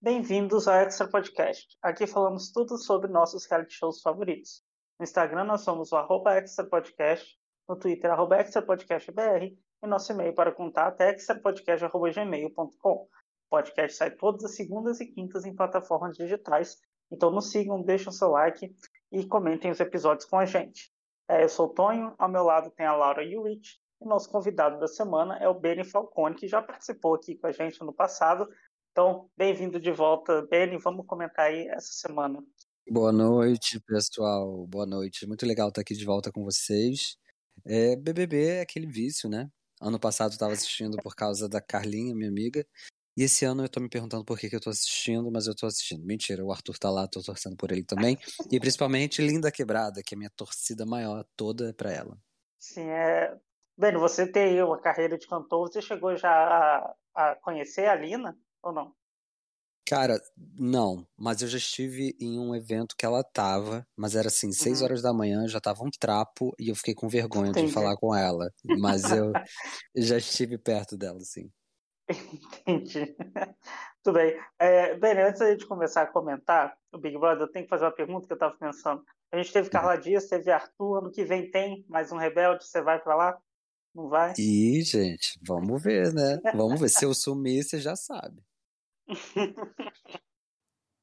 Bem-vindos ao Extra Podcast. Aqui falamos tudo sobre nossos reality shows favoritos. No Instagram nós somos o arroba Extra Podcast, no Twitter arroba Extra Podcast BR e nosso e-mail para contato é extrapodcast.gmail.com. O podcast sai todas as segundas e quintas em plataformas digitais, então nos sigam, deixem seu like e comentem os episódios com a gente. É, eu sou o Tonho, ao meu lado tem a Laura Iwich, e nosso convidado da semana é o Beni Falcone, que já participou aqui com a gente no passado, então, bem-vindo de volta, Beni. Vamos comentar aí essa semana. Boa noite, pessoal. Boa noite. Muito legal estar aqui de volta com vocês. É, BBB é aquele vício, né? Ano passado eu estava assistindo por causa da Carlinha, minha amiga. E esse ano eu tô me perguntando por que, que eu tô assistindo, mas eu tô assistindo. Mentira, o Arthur tá lá, tô torcendo por ele também. E principalmente Linda Quebrada, que é a minha torcida maior toda pra ela. Sim, é. Bem, você tem uma carreira de cantor, você chegou já a, a conhecer a Lina? Ou não? Cara, não, mas eu já estive em um evento que ela tava, mas era assim, seis uhum. horas da manhã, já tava um trapo e eu fiquei com vergonha Entendi. de falar com ela. Mas eu já estive perto dela, sim. Entendi. Tudo bem. É, bem, antes de começar a comentar o Big Brother, eu tenho que fazer uma pergunta que eu tava pensando. A gente teve Carla uhum. Dias, teve Arthur, ano que vem tem mais um Rebelde, você vai para lá? Não vai? Ih, gente, vamos ver, né? Vamos ver. Se eu sumir, você já sabe.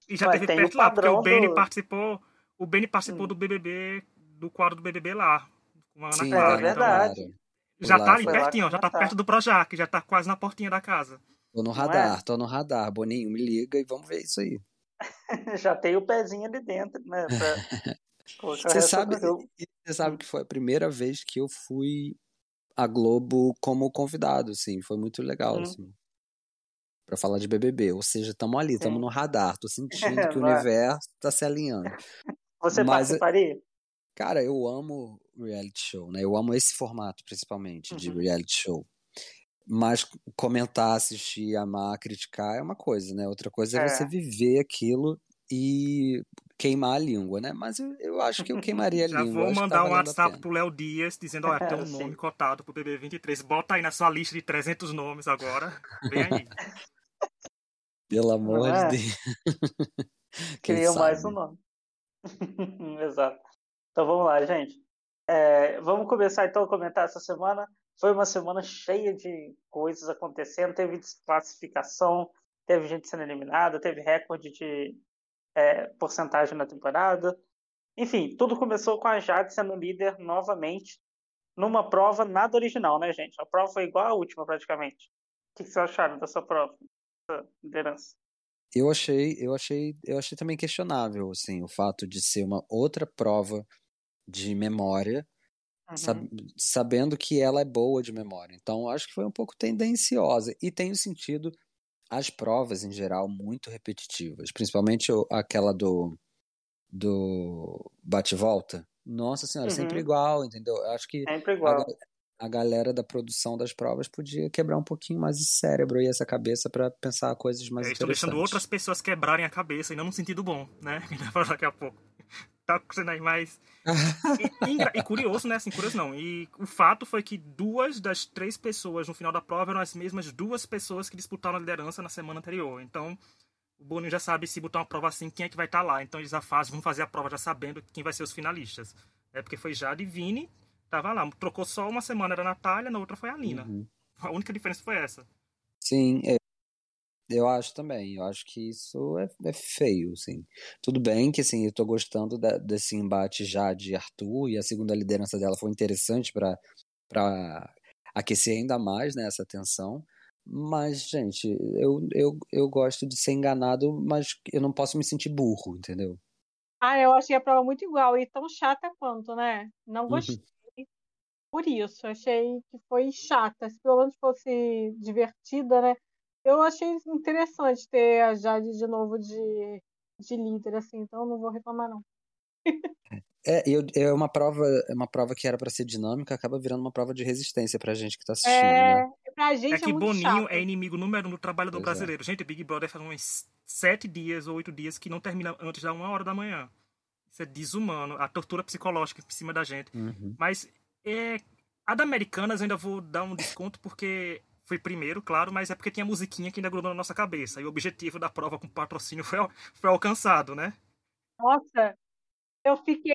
e já Ué, teve perto lá, porque o Benny do... participou. O Benny participou hum. do BBB, do quadro do BBB lá. Com a Ana Sim, Clara, é verdade. Então, já tá ali pertinho, já tá perto do Projac, já tá quase na portinha da casa. Tô no radar, é? tô no radar. Boninho, me liga e vamos ver isso aí. já tem o pezinho ali dentro, né? Pra... você sabe, você sabe que foi a primeira vez que eu fui a Globo como convidado, assim, foi muito legal, hum. assim para falar de BBB. Ou seja, estamos ali, estamos no radar. Tô sentindo que o universo está se alinhando. Você Mas, participaria? Cara, eu amo reality show, né? Eu amo esse formato, principalmente, uhum. de reality show. Mas comentar, assistir, amar, criticar é uma coisa, né? Outra coisa é, é você viver aquilo e queimar a língua, né? Mas eu, eu acho que eu queimaria a Já língua. Já vou mandar tá um WhatsApp pro Léo Dias dizendo, olha, tem um nome cotado pro BB23. Bota aí na sua lista de 300 nomes agora. Vem aí. Pelo amor é? de Deus. Queria mais um nome. Exato. Então vamos lá, gente. É, vamos começar então a comentar essa semana. Foi uma semana cheia de coisas acontecendo. Teve desclassificação, teve gente sendo eliminada, teve recorde de é, porcentagem na temporada. Enfim, tudo começou com a Jade sendo líder novamente numa prova nada original, né, gente? A prova foi igual à última, praticamente. O que vocês acharam dessa prova? Liderança. Eu achei, eu achei, eu achei também questionável, assim, o fato de ser uma outra prova de memória, uhum. sab sabendo que ela é boa de memória. Então, acho que foi um pouco tendenciosa e tem o sentido as provas em geral muito repetitivas, principalmente aquela do do bate-volta. Nossa senhora, uhum. sempre igual, entendeu? Acho que sempre igual. A, a galera da produção das provas podia quebrar um pouquinho mais esse cérebro e essa cabeça para pensar coisas mais é, Estão deixando outras pessoas quebrarem a cabeça e não no sentido bom, né? Daqui a pouco. Tá acontecendo aí mais. e, e, e, curioso, né? Assim, curioso não. E o fato foi que duas das três pessoas no final da prova eram as mesmas duas pessoas que disputaram a liderança na semana anterior. Então, o Boninho já sabe se botar uma prova assim, quem é que vai estar tá lá. Então eles já fazem, vão fazer a prova já sabendo quem vai ser os finalistas. É porque foi Jade e Vini Tava lá, trocou só uma semana era a Natália, na outra foi a Lina. Uhum. A única diferença foi essa. Sim, é, eu acho também. Eu acho que isso é, é, feio, sim. Tudo bem que, assim, eu tô gostando da, desse embate já de Arthur e a segunda liderança dela foi interessante para aquecer ainda mais, né, essa tensão. Mas, gente, eu, eu, eu gosto de ser enganado, mas eu não posso me sentir burro, entendeu? Ah, eu achei a prova muito igual e tão chata quanto, né? Não gostei. Uhum por isso. Achei que foi chata. Se pelo menos fosse divertida, né? Eu achei interessante ter a Jade de novo de, de líder, assim, então não vou reclamar, não. É, eu, é uma prova, é uma prova que era para ser dinâmica, acaba virando uma prova de resistência pra gente que tá assistindo, é, né? Pra gente é que é Boninho chato. é inimigo número um do trabalho do brasileiro. Gente, Big Brother faz uns sete dias ou oito dias que não termina antes da uma hora da manhã. Isso é desumano, a tortura psicológica em cima da gente. Uhum. Mas é, a da Americanas eu ainda vou dar um desconto porque fui primeiro, claro, mas é porque tinha musiquinha que ainda grudou na nossa cabeça. E o objetivo da prova com patrocínio foi, foi alcançado, né? Nossa, eu fiquei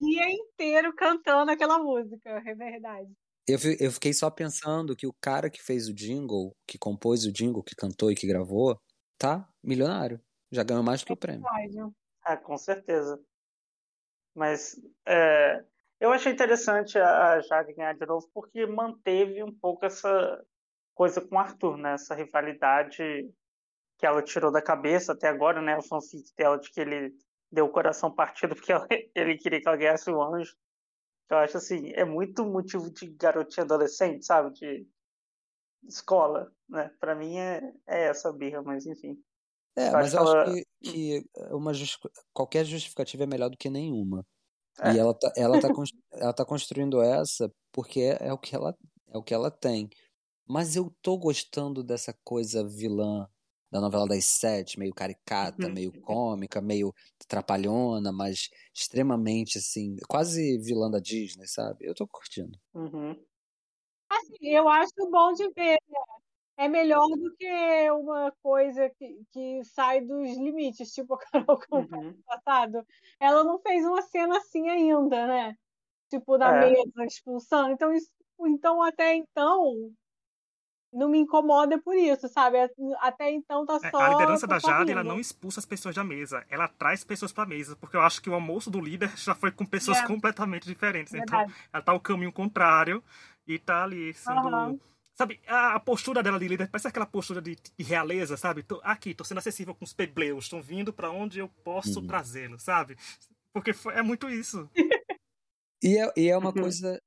o dia inteiro cantando aquela música, é verdade. Eu, eu fiquei só pensando que o cara que fez o jingle, que compôs o jingle, que cantou e que gravou, tá milionário. Já ganhou mais do que o prêmio. Ah, com certeza. Mas é, eu achei interessante a Jade ganhar de novo porque manteve um pouco essa coisa com o Arthur, né? Essa rivalidade que ela tirou da cabeça até agora, né? O fanfic dela de que ele deu o coração partido porque ela, ele queria que ela ganhasse o anjo. Eu acho assim, é muito motivo de garotinha adolescente, sabe? De escola, né? Para mim é, é essa birra, mas enfim. É, eu mas acho eu ela... acho que, que uma just... qualquer justificativa é melhor do que nenhuma. É. E ela tá, ela, tá, ela tá construindo essa porque é, é, o que ela, é o que ela tem. Mas eu tô gostando dessa coisa vilã da novela das sete, meio caricata, uhum. meio cômica, meio trapalhona, mas extremamente assim, quase vilã da Disney, sabe? Eu tô curtindo. Uhum. Assim, eu acho bom de ver. É melhor do que uma coisa que, que sai dos limites, tipo a Carol com uhum. passado. Ela não fez uma cena assim ainda, né? Tipo, da é. mesa expulsando. Então, isso, então, até então, não me incomoda por isso, sabe? Até então tá só. É, a liderança da Jade, ela não expulsa as pessoas da mesa, ela traz pessoas pra mesa, porque eu acho que o almoço do líder já foi com pessoas é. completamente diferentes. Então, Verdade. Então, ela tá o caminho contrário e tá ali sendo. Uhum. Sabe, a, a, postura dela de líder parece aquela postura de, de realeza, sabe? Tô, aqui, tô sendo acessível com os pebleus, estão vindo para onde eu posso uhum. trazê-los, sabe? Porque foi, é muito isso. e, é, e é uma uhum. coisa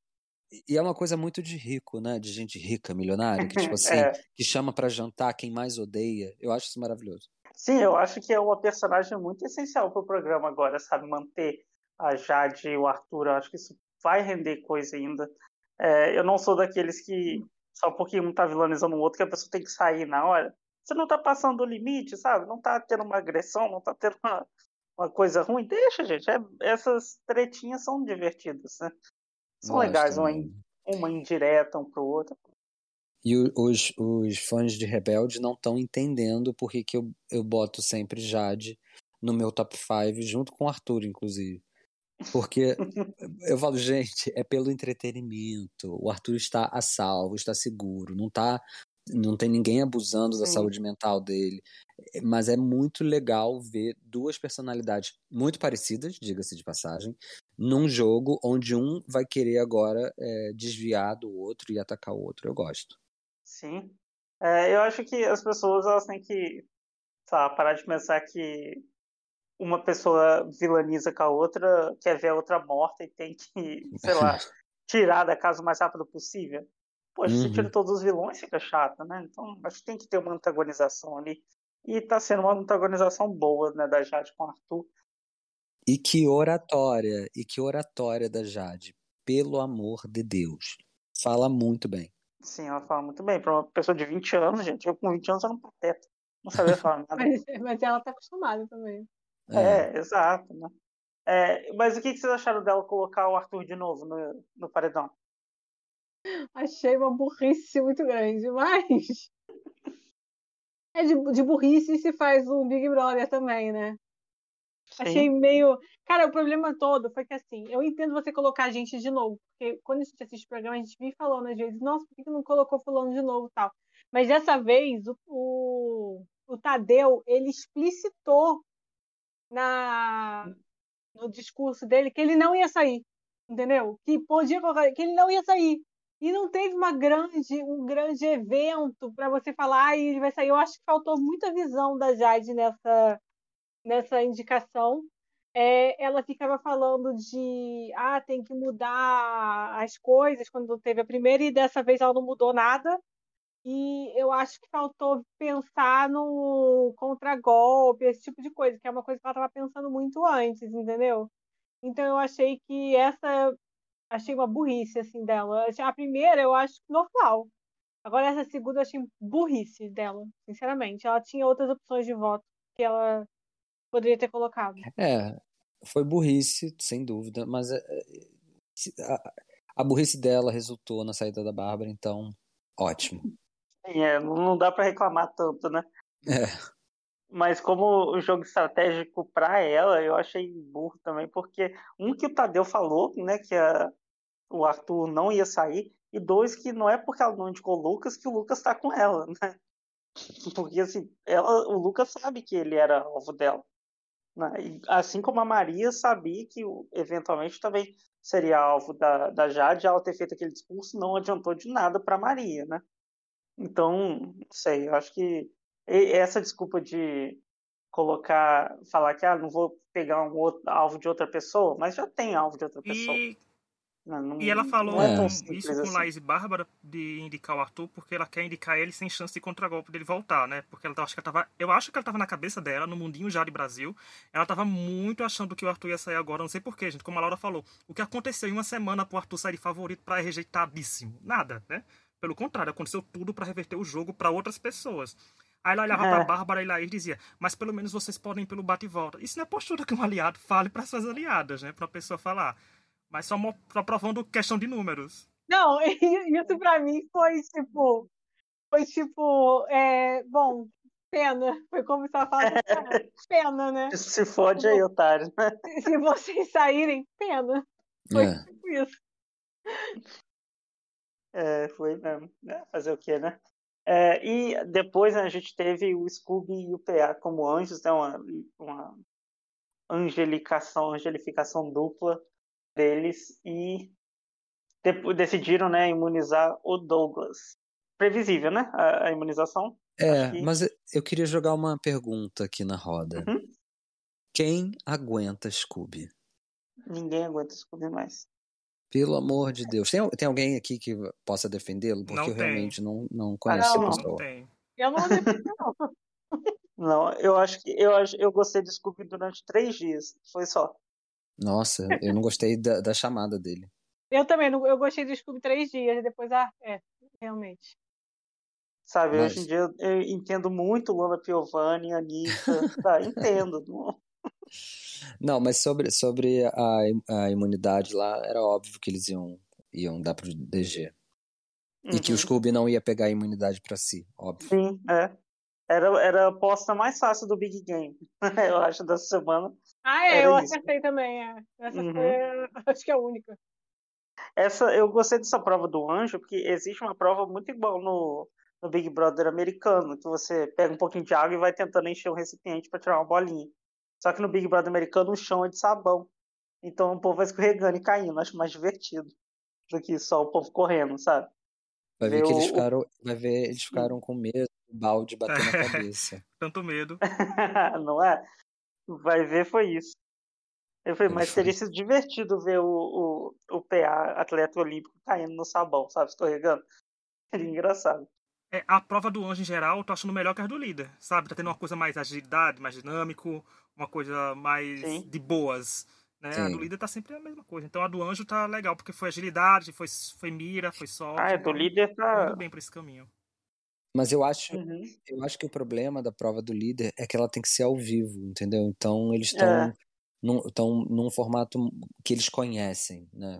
e é uma coisa muito de rico, né? De gente rica, milionária, que tipo assim, é. que chama para jantar quem mais odeia. Eu acho isso maravilhoso. Sim, eu acho que é uma personagem muito essencial pro programa agora, sabe? Manter a Jade e o Arthur, eu acho que isso vai render coisa ainda. É, eu não sou daqueles que só porque um tá vilanizando o outro que a pessoa tem que sair na hora. Você não tá passando o limite, sabe? Não tá tendo uma agressão, não tá tendo uma, uma coisa ruim. Deixa, gente. É, essas tretinhas são divertidas, né? São legais, uma, uma indireta um pro outro. E os, os fãs de Rebelde não estão entendendo por que, que eu, eu boto sempre Jade no meu top 5, junto com o Arthur, inclusive. Porque eu falo, gente, é pelo entretenimento. O Arthur está a salvo, está seguro, não tá não tem ninguém abusando da Sim. saúde mental dele. Mas é muito legal ver duas personalidades muito parecidas, diga-se de passagem, num jogo onde um vai querer agora é, desviar do outro e atacar o outro. Eu gosto. Sim. É, eu acho que as pessoas elas têm que sabe, parar de pensar que uma pessoa vilaniza com a outra, quer ver a outra morta e tem que, sei lá, tirar da casa o mais rápido possível. Poxa, uhum. se tira todos os vilões, fica chato, né? Então, acho que tem que ter uma antagonização ali. E tá sendo uma antagonização boa, né, da Jade com o Arthur. E que oratória, e que oratória da Jade, pelo amor de Deus. Fala muito bem. Sim, ela fala muito bem. Para uma pessoa de 20 anos, gente, eu com 20 anos era um pateta. Não sabia falar nada. mas, mas ela tá acostumada também. É, é exato, né? É, mas o que, que vocês acharam dela colocar o Arthur de novo no, no paredão? Achei uma burrice muito grande, mas. É de, de burrice se faz um Big Brother também, né? Sim. Achei meio. Cara, o problema todo foi que assim, eu entendo você colocar a gente de novo, porque quando a gente assiste o programa, a gente vive falando às vezes, nossa, por que não colocou fulano de novo tal? Mas dessa vez, o, o, o Tadeu, ele explicitou na, no discurso dele que ele não ia sair, entendeu? Que podia que ele não ia sair. E não teve uma grande, um grande evento para você falar, ah, ele vai sair. Eu acho que faltou muita visão da Jade nessa, nessa indicação. É, ela ficava falando de ah, tem que mudar as coisas quando teve a primeira, e dessa vez ela não mudou nada. E eu acho que faltou pensar no contragolpe, esse tipo de coisa, que é uma coisa que ela estava pensando muito antes, entendeu? Então eu achei que essa achei uma burrice assim dela. A primeira eu acho normal. Agora essa segunda eu achei burrice dela, sinceramente. Ela tinha outras opções de voto que ela poderia ter colocado. É, foi burrice, sem dúvida, mas é, é, a, a burrice dela resultou na saída da Bárbara, então ótimo. É, não dá para reclamar tanto, né? É. Mas como o jogo estratégico para ela, eu achei burro também, porque um que o Tadeu falou, né, que a, o Arthur não ia sair, e dois que não é porque ela não indicou o Lucas que o Lucas tá com ela, né? Porque assim, ela, o Lucas sabe que ele era alvo dela. Né? assim como a Maria sabia que eventualmente também seria alvo da, da Jade, ela ter feito aquele discurso não adiantou de nada para Maria, né? Então, não sei, eu acho que essa desculpa de colocar, falar que ah, não vou pegar um outro alvo de outra pessoa, mas já tem alvo de outra pessoa. E não, não, e ela falou é isso com assim. Laís e Bárbara de indicar o Arthur porque ela quer indicar ele sem chance de contragolpe dele voltar, né? Porque ela acho que ela tava, eu acho que ela tava na cabeça dela, no mundinho já de Brasil, ela tava muito achando que o Arthur ia sair agora, não sei porquê, gente, como a Laura falou. O que aconteceu em uma semana pro Arthur sair de favorito para rejeitadíssimo? Nada, né? Pelo contrário, aconteceu tudo para reverter o jogo para outras pessoas. Aí ela olhava é. pra Bárbara e Laís dizia, mas pelo menos vocês podem ir pelo bate e volta. Isso não é postura que um aliado fale para suas aliadas, né? Pra pessoa falar. Mas só, só provando questão de números. Não, isso pra mim foi tipo. Foi tipo. É, bom, pena. Foi como se ela falasse, pena, né? Se fode aí, otário. Se vocês saírem, pena. Foi é. tipo isso. É, foi mesmo. É, fazer o quê, né? É, e depois né, a gente teve o Scooby e o PA como anjos, né, uma, uma angelicação, angelificação dupla deles e decidiram né, imunizar o Douglas. Previsível, né? A, a imunização. É, que... mas eu queria jogar uma pergunta aqui na roda. Uhum. Quem aguenta Scooby? Ninguém aguenta Scooby mais. Pelo amor de Deus. Tem, tem alguém aqui que possa defendê-lo? Porque não eu tem. realmente não, não conheço ah, não, a pessoa. Não tem. Eu não defendo, não. não, eu acho que eu, eu gostei de Scooby durante três dias. Foi só. Nossa, eu não gostei da, da chamada dele. Eu também, eu gostei do Scooby três dias, depois, ah, é, realmente. Sabe, mas... hoje em dia eu entendo muito Luna Piovani, Anitta, tá, entendo. Não, mas sobre, sobre a, a imunidade lá, era óbvio que eles iam, iam dar pro DG. Uhum. E que o uhum. Scooby não ia pegar a imunidade para si, óbvio. Sim, é. Era, era a aposta mais fácil do Big Game, eu acho, dessa semana. Ah, é, eu isso. acertei também. É. Essa uhum. foi, acho que é a única. Essa, eu gostei dessa prova do anjo, porque existe uma prova muito igual no, no Big Brother americano, que você pega um pouquinho de água e vai tentando encher o recipiente para tirar uma bolinha. Só que no Big Brother americano o chão é de sabão. Então o povo vai escorregando e caindo. Acho mais divertido do que só o povo correndo, sabe? Vai ver, que eles ficaram, vai ver, eles ficaram com medo do balde bater na cabeça. Tanto medo. Não é? Vai ver, foi isso. Eu falei, mas teria sido divertido ver o, o, o PA, atleta olímpico, caindo no sabão, sabe? Escorregando. Seria engraçado. É, a prova do anjo em geral, eu tô achando melhor que a do líder, sabe? Tá tendo uma coisa mais agilidade, mais dinâmico, uma coisa mais Sim. de boas. Né? A do líder tá sempre a mesma coisa. Então a do anjo tá legal, porque foi agilidade, foi, foi mira, foi sorte. Ah, a do líder tá. Indo bem pra esse caminho. Mas eu acho, uhum. eu acho que o problema da prova do líder é que ela tem que ser ao vivo, entendeu? Então eles estão é. Num, num formato que eles conhecem, né?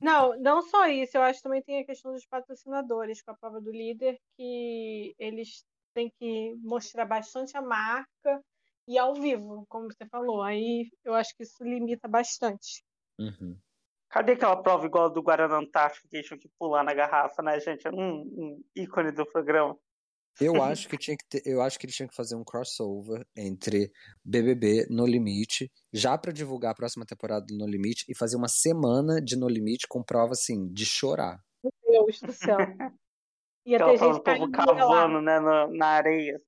Não, não só isso. Eu acho que também tem a questão dos patrocinadores com a prova do líder, que eles têm que mostrar bastante a marca e ao vivo, como você falou. Aí eu acho que isso limita bastante. Uhum. Cadê aquela prova igual do Guaraná Antártico que tinham que pular na garrafa, né, gente? Um, um ícone do programa. Eu acho que tinha que ter, eu acho que eles tinham que fazer um crossover entre BBB No Limite, já para divulgar a próxima temporada do No Limite e fazer uma semana de No Limite com prova assim de chorar. Meu Deus do céu. Ia ter gente povo cavando, né, na, na areia.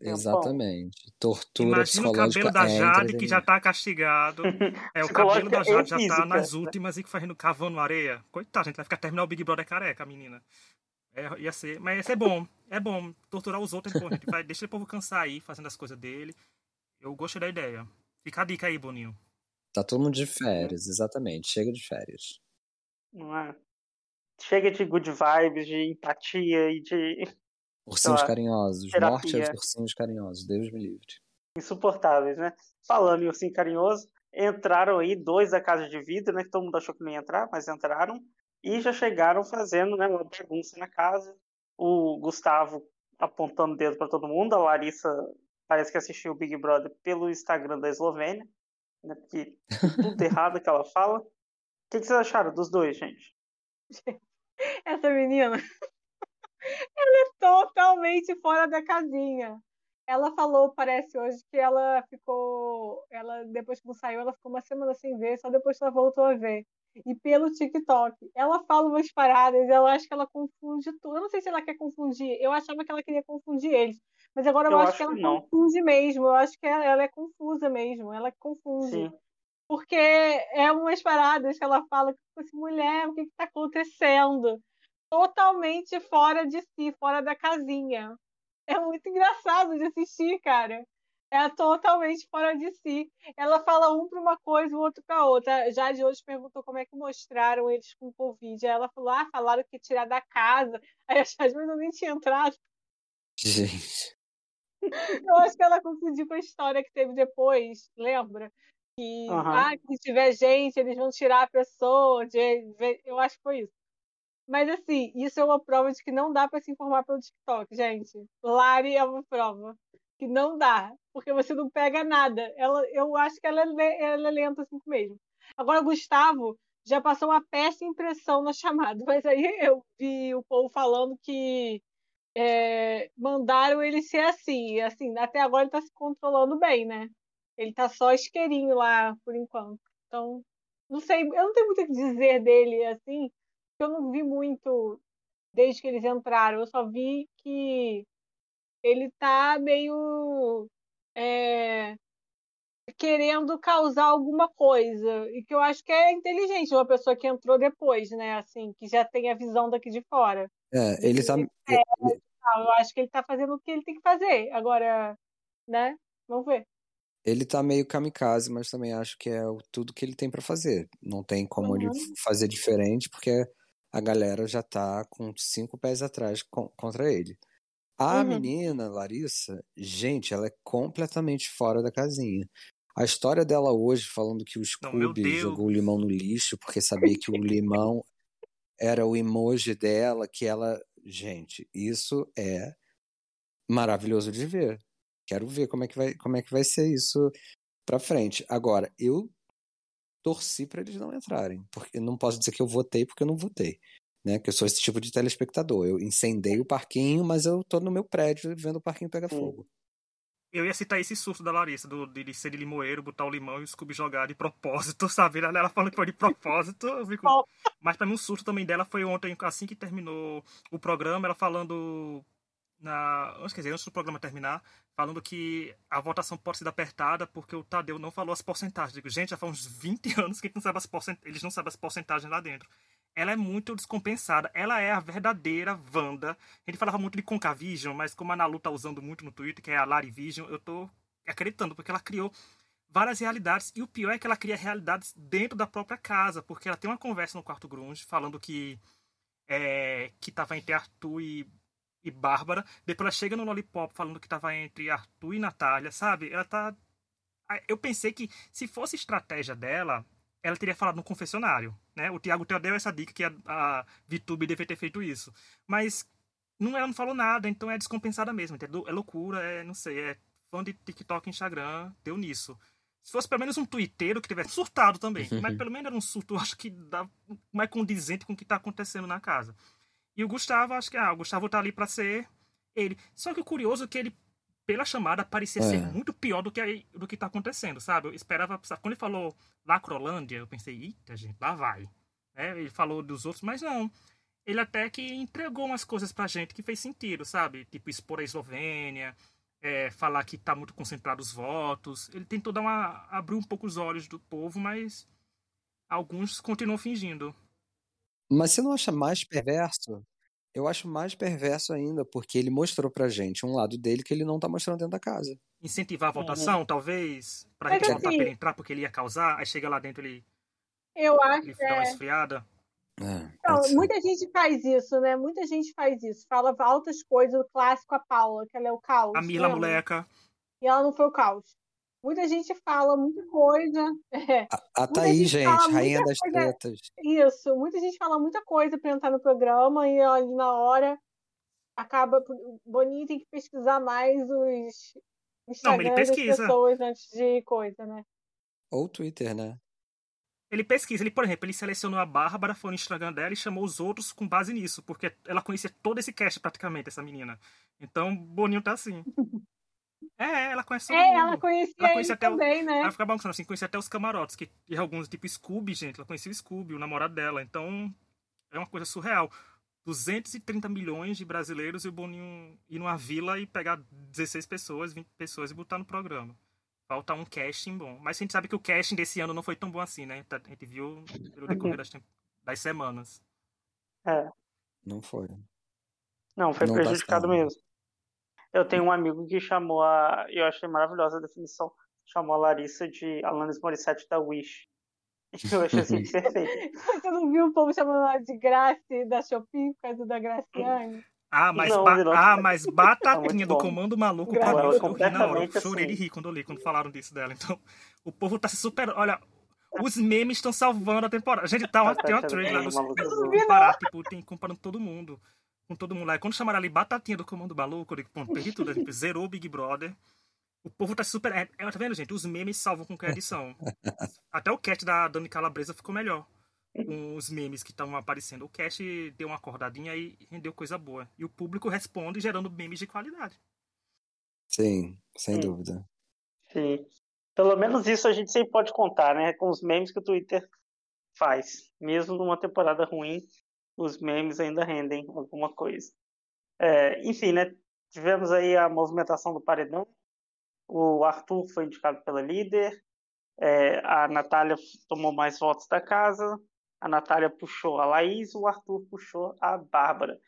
Exatamente. Tortura Imagina o cabelo da é Jade, que já tá castigado. É, o cabelo da Jade já tá nas últimas e fazendo cavando areia. Coitado, a gente vai ficar terminar o Big Brother careca, menina. É, ia ser, mas ia ser bom. É bom. Torturar os outros é bom. Gente vai, deixa o povo cansar aí, fazendo as coisas dele. Eu gostei da ideia. Fica a dica aí, Boninho. Tá todo mundo de férias, exatamente. Chega de férias. Não é? Chega de good vibes, de empatia e de Ursinhos lá, carinhosos. Terapia. Morte aos ursinhos carinhosos. Deus me livre. Insuportáveis, né? Falando em ursinho carinhoso, entraram aí dois da casa de vidro, né? Que todo mundo achou que não ia entrar, mas entraram. E já chegaram fazendo né, uma bagunça na casa. o Gustavo apontando o dedo para todo mundo, a Larissa parece que assistiu o Big Brother pelo Instagram da Eslovênia, né, porque tudo errado que ela fala. O que, que vocês acharam dos dois, gente? Essa menina, ela é totalmente fora da casinha. Ela falou, parece hoje, que ela ficou. Ela, depois que não saiu, ela ficou uma semana sem ver, só depois que ela voltou a ver. E pelo TikTok. Ela fala umas paradas, eu acho que ela confunde tudo. Eu não sei se ela quer confundir. Eu achava que ela queria confundir eles. Mas agora eu, eu acho, acho, que ela que confunde mesmo. Eu acho que ela, ela é confusa mesmo. Ela confunde. Sim. Porque é umas paradas que ela fala, tipo assim, mulher, o que está acontecendo? Totalmente fora de si, fora da casinha é muito engraçado de assistir, cara. É totalmente fora de si. Ela fala um para uma coisa, o outro para outra. Já de hoje perguntou como é que mostraram eles com Covid. Aí ela falou: ah, falaram que tirar da casa. Aí a Jasmine não nem tinha entrado. Gente. Eu acho que ela confundiu com a história que teve depois, lembra? Que, uhum. ah, se tiver gente, eles vão tirar a pessoa. De... Eu acho que foi isso. Mas assim, isso é uma prova de que não dá para se informar pelo TikTok, gente. Lari é uma prova que não dá, porque você não pega nada. Ela, eu acho que ela é, ela é lenta assim mesmo. Agora, Gustavo já passou uma péssima impressão na chamada, mas aí eu vi o povo falando que é, mandaram ele ser assim. assim, até agora ele está se controlando bem, né? Ele está só isqueirinho lá por enquanto. Então, não sei, eu não tenho muito o que dizer dele assim, eu não vi muito desde que eles entraram. Eu só vi que ele tá meio é, querendo causar alguma coisa. E que eu acho que é inteligente uma pessoa que entrou depois, né? Assim, que já tem a visão daqui de fora. É, ele tá. É, eu acho que ele tá fazendo o que ele tem que fazer. Agora, né? Vamos ver. Ele tá meio kamikaze, mas também acho que é tudo que ele tem para fazer. Não tem como uhum. ele fazer diferente, porque a galera já tá com cinco pés atrás contra ele. A uhum. menina, Larissa, gente, ela é completamente fora da casinha. A história dela hoje, falando que o Scooby jogou o limão no lixo porque sabia que o limão era o emoji dela, que ela. Gente, isso é maravilhoso de ver. Quero ver como é que vai, como é que vai ser isso pra frente. Agora, eu torci para eles não entrarem. Porque não posso dizer que eu votei porque eu não votei. Né, que eu sou esse tipo de telespectador. Eu incendei o parquinho, mas eu tô no meu prédio vendo o parquinho pegar fogo. Eu ia citar esse susto da Larissa, do, de ser de limoeiro, botar o limão e o Scooby jogar de propósito, sabe? Ela falando que foi de propósito. Eu fico... Mas pra mim, um susto também dela foi ontem, assim que terminou o programa, ela falando na, quer dizer, antes do programa terminar, falando que a votação pode ser apertada porque o Tadeu não falou as porcentagens. Digo, gente, já faz uns 20 anos que não sabe as porcent... eles não sabem as porcentagens lá dentro. Ela é muito descompensada. Ela é a verdadeira Wanda. A gente falava muito de Concavision, mas como a Nalu tá usando muito no Twitter, que é a Larivision, eu tô acreditando, porque ela criou várias realidades. E o pior é que ela cria realidades dentro da própria casa, porque ela tem uma conversa no quarto grunge falando que é, que tava entre Arthur e e Bárbara. Depois ela chega no Lollipop falando que tava entre Arthur e Natália, sabe? Ela tá. Eu pensei que se fosse estratégia dela, ela teria falado no confessionário, né? O Thiago deu essa dica que a, a VTube devia ter feito isso. Mas não, ela não falou nada, então é descompensada mesmo, entendeu? É loucura, é, não sei, é fã de TikTok e Instagram, deu nisso. Se fosse pelo menos um twitteiro que tivesse surtado também, mas pelo menos era um surto, acho que dá mais condizente com o que tá acontecendo na casa. E o Gustavo, acho que ah, o Gustavo tá ali para ser ele. Só que o curioso é que ele, pela chamada, parecia é. ser muito pior do que, do que tá acontecendo, sabe? Eu esperava. Sabe? Quando ele falou Lacrolândia, eu pensei, eita, gente, lá vai. É, ele falou dos outros, mas não. Ele até que entregou umas coisas pra gente que fez sentido, sabe? Tipo, expor a Eslovênia, é, falar que tá muito concentrado os votos. Ele tentou dar uma. abrir um pouco os olhos do povo, mas alguns continuam fingindo. Mas você não acha mais perverso? Eu acho mais perverso ainda, porque ele mostrou pra gente um lado dele que ele não tá mostrando dentro da casa. Incentivar a votação, uhum. talvez? Pra Mas gente assim, pra ele entrar porque ele ia causar, aí chega lá dentro ele. Eu acho. Ele dá uma é. esfriada. É, não, muita gente faz isso, né? Muita gente faz isso. Fala altas coisas, o clássico a Paula, que ela é o caos. A Mila Moleca. E ela não foi o caos. Muita gente fala muita coisa. É. A, a Thaís, gente, gente rainha das coisa, tretas. Isso, muita gente fala muita coisa para entrar no programa e ali na hora acaba. O Boninho tem que pesquisar mais os Instagram Não, das pessoas antes de coisa, né? Ou Twitter, né? Ele pesquisa, ele, por exemplo, ele selecionou a Bárbara, foi no Instagram dela e chamou os outros com base nisso, porque ela conhecia todo esse cast praticamente, essa menina. Então, Boninho tá assim. É, ela conhece todo é, mundo. ela conhecia, ela conhecia até também, o... né? Ela ficava balançando assim, conhecia até os camarotes, que e alguns, tipo Scooby, gente, ela conhecia o Scooby, o namorado dela. Então, é uma coisa surreal. 230 milhões de brasileiros e o Boninho ir numa vila e pegar 16 pessoas, 20 pessoas e botar no programa. Falta um casting bom. Mas a gente sabe que o casting desse ano não foi tão bom assim, né? A gente viu pelo decorrer das, das semanas. É. Não foi. Não, foi não prejudicado mesmo. Eu tenho um amigo que chamou a. Eu achei maravilhosa a definição. Chamou a Larissa de Alanis Morissette da Wish. Eu achei assim perfeito. Você não viu o povo chamando ela de Grace da Shopee por causa da Graciane? Ah, mas, não, ba não. ah, mas batatinha do comando maluco pra mim. Eu ri na hora. Eu chorei de assim. rir quando eu li, quando falaram disso dela. Então, o povo tá se super. Olha, os memes estão salvando a temporada. A gente tá uma, tem uma no, no Pará, tipo, tem comparando todo mundo. Com todo mundo lá. E quando chamaram ali batatinha do comando maluco, eu digo, perdi tudo. Gente zerou o Big Brother. O povo tá super. É, tá vendo, gente? Os memes salvam com qualquer edição. Até o cat da Dani Calabresa ficou melhor. Com os memes que estavam aparecendo. O cat deu uma acordadinha e rendeu coisa boa. E o público responde gerando memes de qualidade. Sim, sem Sim. dúvida. Sim. Pelo menos isso a gente sempre pode contar, né? Com os memes que o Twitter faz. Mesmo numa temporada ruim, os memes ainda rendem alguma coisa. É, enfim, né? Tivemos aí a movimentação do paredão o Arthur foi indicado pela líder, é, a Natália tomou mais votos da casa, a Natália puxou a Laís, o Arthur puxou a Bárbara.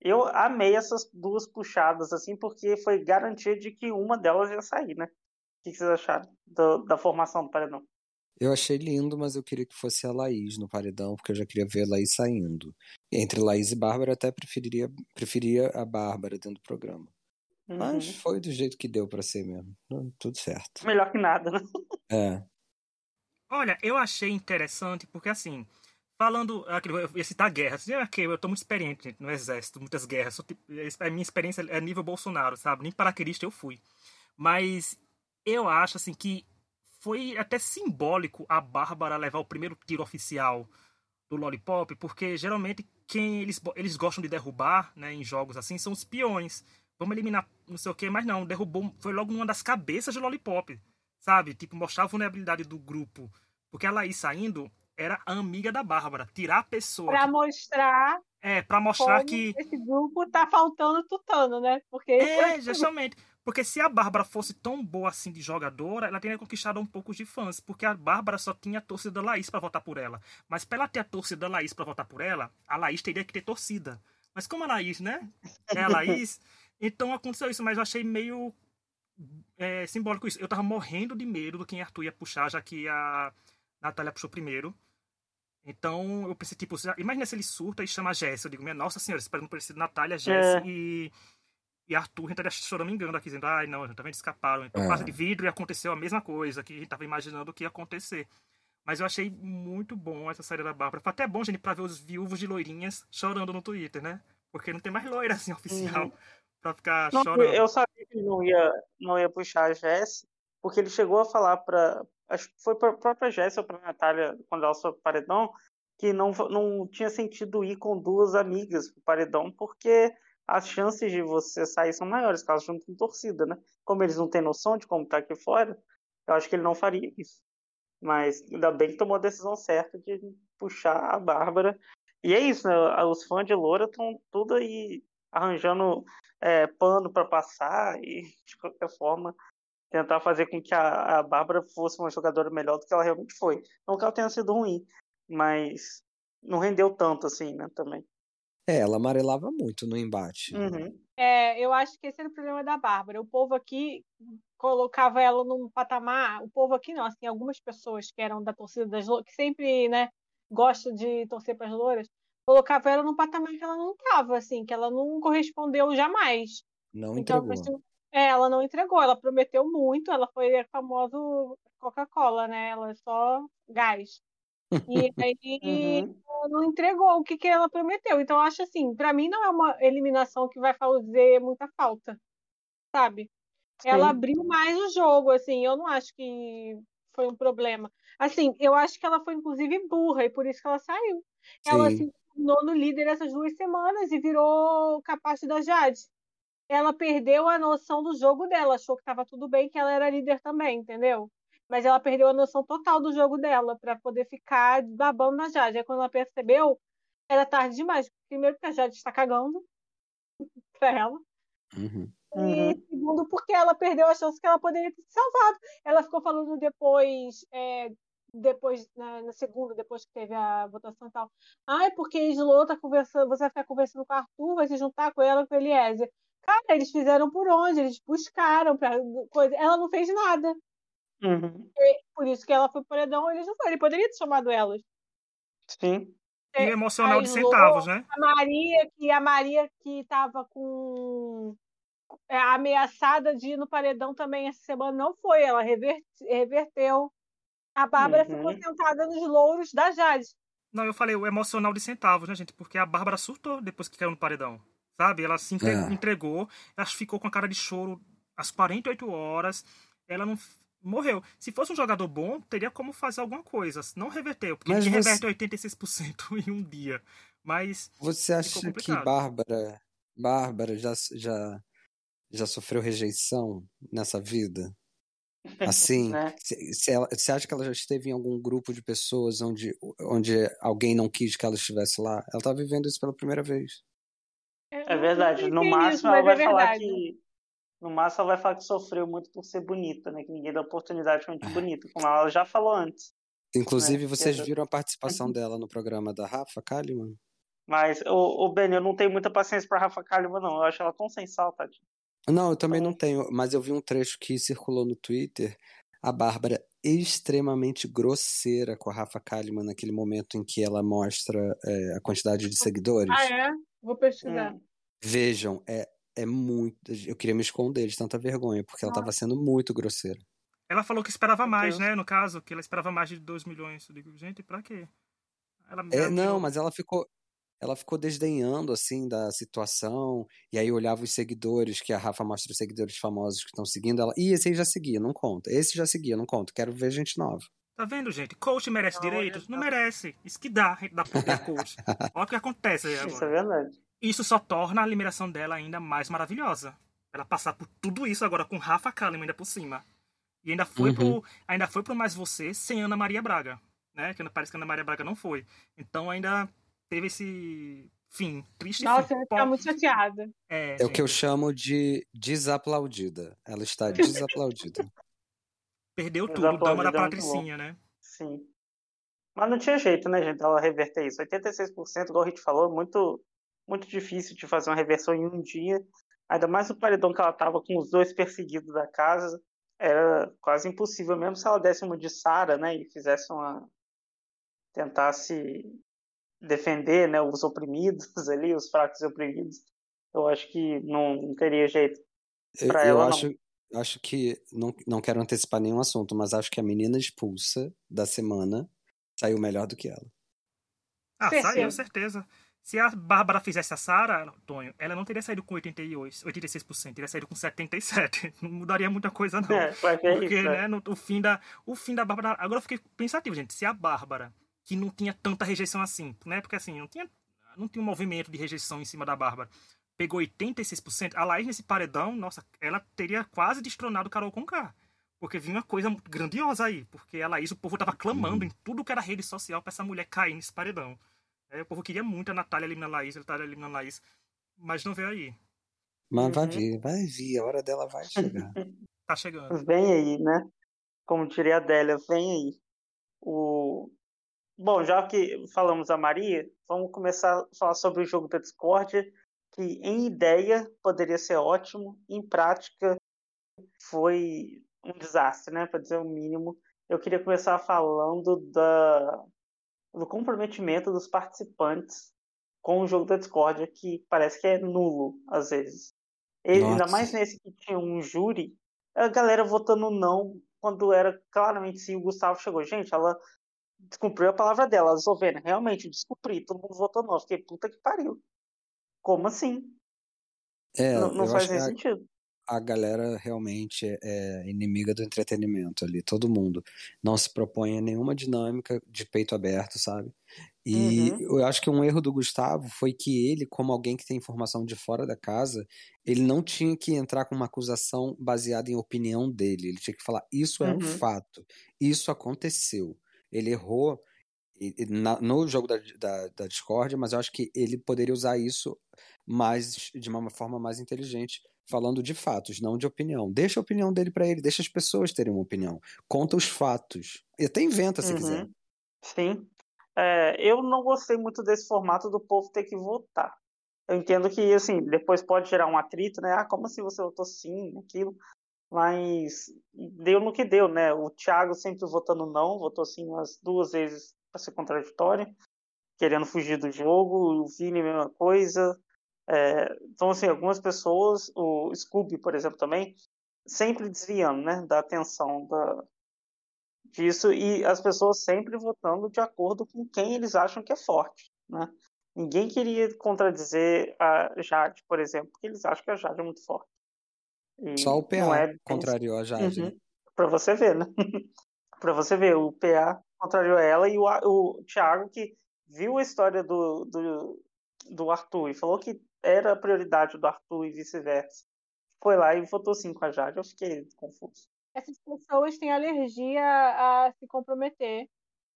Eu amei essas duas puxadas, assim, porque foi garantia de que uma delas ia sair, né? O que vocês acharam do, da formação do paredão? Eu achei lindo, mas eu queria que fosse a Laís no paredão, porque eu já queria ver a Laís saindo. Entre Laís e Bárbara, eu até preferiria, preferia a Bárbara dentro do programa. Uhum. Mas foi do jeito que deu para ser mesmo. Tudo certo. Melhor que nada, né? É. Olha, eu achei interessante porque assim, falando. Eu ia citar guerras. Eu, eu tô muito experiente gente, no exército, muitas guerras. Tipo, a minha experiência é nível Bolsonaro, sabe? Nem paraquedista eu fui. Mas eu acho assim que foi até simbólico a Bárbara levar o primeiro tiro oficial do Lollipop, porque geralmente quem eles, eles gostam de derrubar né, em jogos assim são os peões vamos eliminar não sei o que, mas não, derrubou, foi logo numa das cabeças de Lollipop, sabe? Tipo, mostrar a vulnerabilidade do grupo. Porque a Laís saindo era a amiga da Bárbara, tirar a pessoa. Pra que... mostrar. É, pra mostrar que. Esse grupo tá faltando tutano, né? Porque. É, justamente. Porque se a Bárbara fosse tão boa assim de jogadora, ela teria conquistado um pouco de fãs. Porque a Bárbara só tinha a torcida da Laís para votar por ela. Mas pra ela ter a torcida da Laís para votar por ela, a Laís teria que ter torcida. Mas como a Laís, né? É a Laís. Então aconteceu isso, mas eu achei meio é, simbólico isso. Eu tava morrendo de medo do que Arthur ia puxar, já que a Natália puxou primeiro. Então eu pensei, tipo, imagina se ele surta e chama a Jess. Eu digo, minha nossa senhora, esperando por esse Natália, Jess é. e, e Arthur. A gente estaria choramingando aqui, dizendo, ai não, a gente tá vendo escaparam. Então, é. casa de vidro e aconteceu a mesma coisa, que a gente tava imaginando que ia acontecer. Mas eu achei muito bom essa saída da Bárbara. Foi até bom, gente, pra ver os viúvos de loirinhas chorando no Twitter, né? Porque não tem mais loira assim oficial. Uhum pra ficar não, chorando. Eu sabia que ele não ia, não ia puxar a Jess, porque ele chegou a falar pra. Acho que foi pra própria Jess ou pra Natália, quando ela foi pro paredão, que não, não tinha sentido ir com duas amigas pro paredão, porque as chances de você sair são maiores, caso junto com torcida, né? Como eles não têm noção de como tá aqui fora, eu acho que ele não faria isso. Mas ainda bem que tomou a decisão certa de puxar a Bárbara. E é isso, né? Os fãs de Loura estão tudo aí arranjando é, pano para passar e, de qualquer forma, tentar fazer com que a, a Bárbara fosse uma jogadora melhor do que ela realmente foi. Não que ela tenha sido ruim, mas não rendeu tanto assim, né, também. É, ela amarelava muito no embate. Uhum. É, eu acho que esse era o problema da Bárbara. O povo aqui colocava ela num patamar, o povo aqui não, assim, algumas pessoas que eram da torcida das que sempre, né, gostam de torcer para as louras, colocava ela num patamar que ela não estava, assim, que ela não correspondeu jamais. Não então, entregou. Assim, é, ela não entregou, ela prometeu muito, ela foi a famosa Coca-Cola, né? Ela é só gás. E aí uhum. não entregou o que, que ela prometeu. Então, acho assim, para mim não é uma eliminação que vai fazer muita falta, sabe? Sim. Ela abriu mais o jogo, assim, eu não acho que foi um problema. Assim, eu acho que ela foi, inclusive, burra, e por isso que ela saiu. Sim. Ela se tornou no líder essas duas semanas e virou capaz da Jade. Ela perdeu a noção do jogo dela, achou que estava tudo bem, que ela era líder também, entendeu? Mas ela perdeu a noção total do jogo dela para poder ficar babando na Jade. Aí quando ela percebeu, era tarde demais. Primeiro, porque a Jade está cagando para ela. Uhum. E uhum. segundo, porque ela perdeu a chance que ela poderia ter se salvado. Ela ficou falando depois, é, depois na, na, segunda, depois que teve a votação e tal. Ai, porque Slow tá conversando, você vai ficar conversando com o Arthur, vai se juntar com ela com o Eliezer. Cara, eles fizeram por onde? Eles buscaram pra coisa. Ela não fez nada. Uhum. por isso que ela foi paredão, eles não foram. Ele poderia ter chamado elas. Sim. E é, emocional de centavos, né? A Maria, que a Maria que tava com é, ameaçada de ir no paredão também essa semana não foi, ela reverte, reverteu. A Bárbara uhum. ficou sentada nos louros da Jade. Não, eu falei o emocional de centavos, né, gente? Porque a Bárbara surtou depois que caiu no paredão. Sabe? Ela se é. entregou, ela ficou com a cara de choro às 48 horas. Ela não morreu. Se fosse um jogador bom, teria como fazer alguma coisa. Não reverteu, porque Mas você... reverte 86% em um dia. Mas. Você acha que Bárbara, Bárbara já, já, já sofreu rejeição nessa vida? Assim, né? se, se ela, você acha que ela já esteve em algum grupo de pessoas onde, onde alguém não quis que ela estivesse lá? Ela tá vivendo isso pela primeira vez. É verdade. No máximo, ela é vai é falar que no máximo ela vai falar que sofreu muito por ser bonita, né? Que ninguém dá oportunidade muito é. bonita, como ela já falou antes. Inclusive, né? vocês viram a participação dela no programa da Rafa Kalimann? Mas, o, o Ben, eu não tenho muita paciência pra Rafa Kalimann, não. Eu acho ela tão sem sal, tadinho. Não, eu também então... não tenho, mas eu vi um trecho que circulou no Twitter. A Bárbara extremamente grosseira com a Rafa Kalimann naquele momento em que ela mostra é, a quantidade de seguidores. Ah, é? Vou pesquisar. Hum. Vejam, é é muito. Eu queria me esconder de tanta vergonha, porque ela estava sendo muito grosseira. Ela falou que esperava mais, né? No caso, que ela esperava mais de 2 milhões. Eu digo, gente, pra quê? Ela é, não, mas ela ficou. Ela ficou desdenhando, assim, da situação. E aí olhava os seguidores, que a Rafa mostra os seguidores famosos que estão seguindo ela. Ih, esse aí já seguia, não conta. Esse já seguia, não conta. Quero ver gente nova. Tá vendo, gente? Coach merece não, direitos? Não merece. Isso que dá, dá poder coach. Olha o que acontece aí agora. Isso é verdade. Isso só torna a eliminação dela ainda mais maravilhosa. Ela passar por tudo isso agora com Rafa Kalimann ainda por cima. E ainda foi, uhum. pro, ainda foi pro Mais Você sem Ana Maria Braga. Né? Que parece que Ana Maria Braga não foi. Então ainda teve esse fim triste. Nossa, eu ficar muito chateada. É, é o que eu chamo de desaplaudida. Ela está desaplaudida. Perdeu tudo, dama da é patricinha, né? Sim. Mas não tinha jeito, né, gente, ela reverter isso. 86%, igual a gente falou, muito muito difícil de fazer uma reversão em um dia. Ainda mais o paredão que ela tava com os dois perseguidos da casa. Era quase impossível, mesmo se ela desse uma de Sara, né? E fizesse uma. tentasse defender né, os oprimidos ali, os fracos e oprimidos. Eu acho que não, não teria jeito. Pra eu, ela, eu acho, não. acho que. Não, não quero antecipar nenhum assunto, mas acho que a menina expulsa da semana saiu melhor do que ela. Ah, saiu, certeza. Se a Bárbara fizesse a Sara, Antônio, ela não teria saído com 88, 86%, teria saído com 77%. Não mudaria muita coisa, não. É, porque, isso, né, no, o, fim da, o fim da Bárbara. Agora eu fiquei pensativo, gente. Se a Bárbara, que não tinha tanta rejeição assim, né? Porque assim, não tinha, não tinha um movimento de rejeição em cima da Bárbara, pegou 86%, a Laís nesse paredão, nossa, ela teria quase destronado o Carol Conká. Porque vinha uma coisa grandiosa aí. Porque a Laís, o povo tava clamando uhum. em tudo que era rede social pra essa mulher cair nesse paredão. É, o povo queria muito a Natália eliminando a Laís, a Natália eliminando a Laís, mas não veio aí. Mas vai uhum. vir, vai vir, a hora dela vai chegar. tá chegando. Vem aí, né? Como diria a Adélia, vem aí. O... Bom, já que falamos a Maria, vamos começar a falar sobre o jogo da Discord, que em ideia poderia ser ótimo, em prática foi um desastre, né? Para dizer o mínimo. Eu queria começar falando da do comprometimento dos participantes com o jogo da Discord, que parece que é nulo às vezes. Ele, ainda mais nesse que tinha um júri, a galera votando não quando era claramente sim. O Gustavo chegou, gente, ela descumpriu a palavra dela. A Eslovênia, realmente, descumpri. Todo mundo votou não. Fiquei, puta que pariu. Como assim? É, não não faz nem sentido. A galera realmente é, inimiga do entretenimento ali, todo mundo. Não se propõe a nenhuma dinâmica de peito aberto, sabe? E uhum. eu acho que um erro do Gustavo foi que ele, como alguém que tem informação de fora da casa, ele não tinha que entrar com uma acusação baseada em opinião dele. Ele tinha que falar: isso é uhum. um fato, isso aconteceu. Ele errou no jogo da, da, da Discord, mas eu acho que ele poderia usar isso mais de uma forma mais inteligente, falando de fatos, não de opinião. Deixa a opinião dele para ele, deixa as pessoas terem uma opinião. Conta os fatos. E até inventa se uhum. quiser. Sim. É, eu não gostei muito desse formato do povo ter que votar. Eu entendo que, assim, depois pode gerar um atrito, né? Ah, como assim você votou sim, aquilo? Mas deu no que deu, né? O Thiago sempre votando não, votou sim umas duas vezes para ser contraditório, querendo fugir do jogo. O Vini, mesma coisa. É, então, assim, algumas pessoas, o Scooby, por exemplo, também, sempre desviando, né, da atenção da, disso e as pessoas sempre votando de acordo com quem eles acham que é forte, né? Ninguém queria contradizer a Jade, por exemplo, porque eles acham que a Jade é muito forte. E Só o PA é contrariou a Jade. Uhum. Né? Para você ver, né? para você ver, o PA contrariou ela e o, o Thiago que viu a história do, do, do Arthur e falou que era a prioridade do Arthur e vice-versa. Foi lá e votou sim com a Jade. Eu fiquei confuso essas pessoas têm alergia a se comprometer.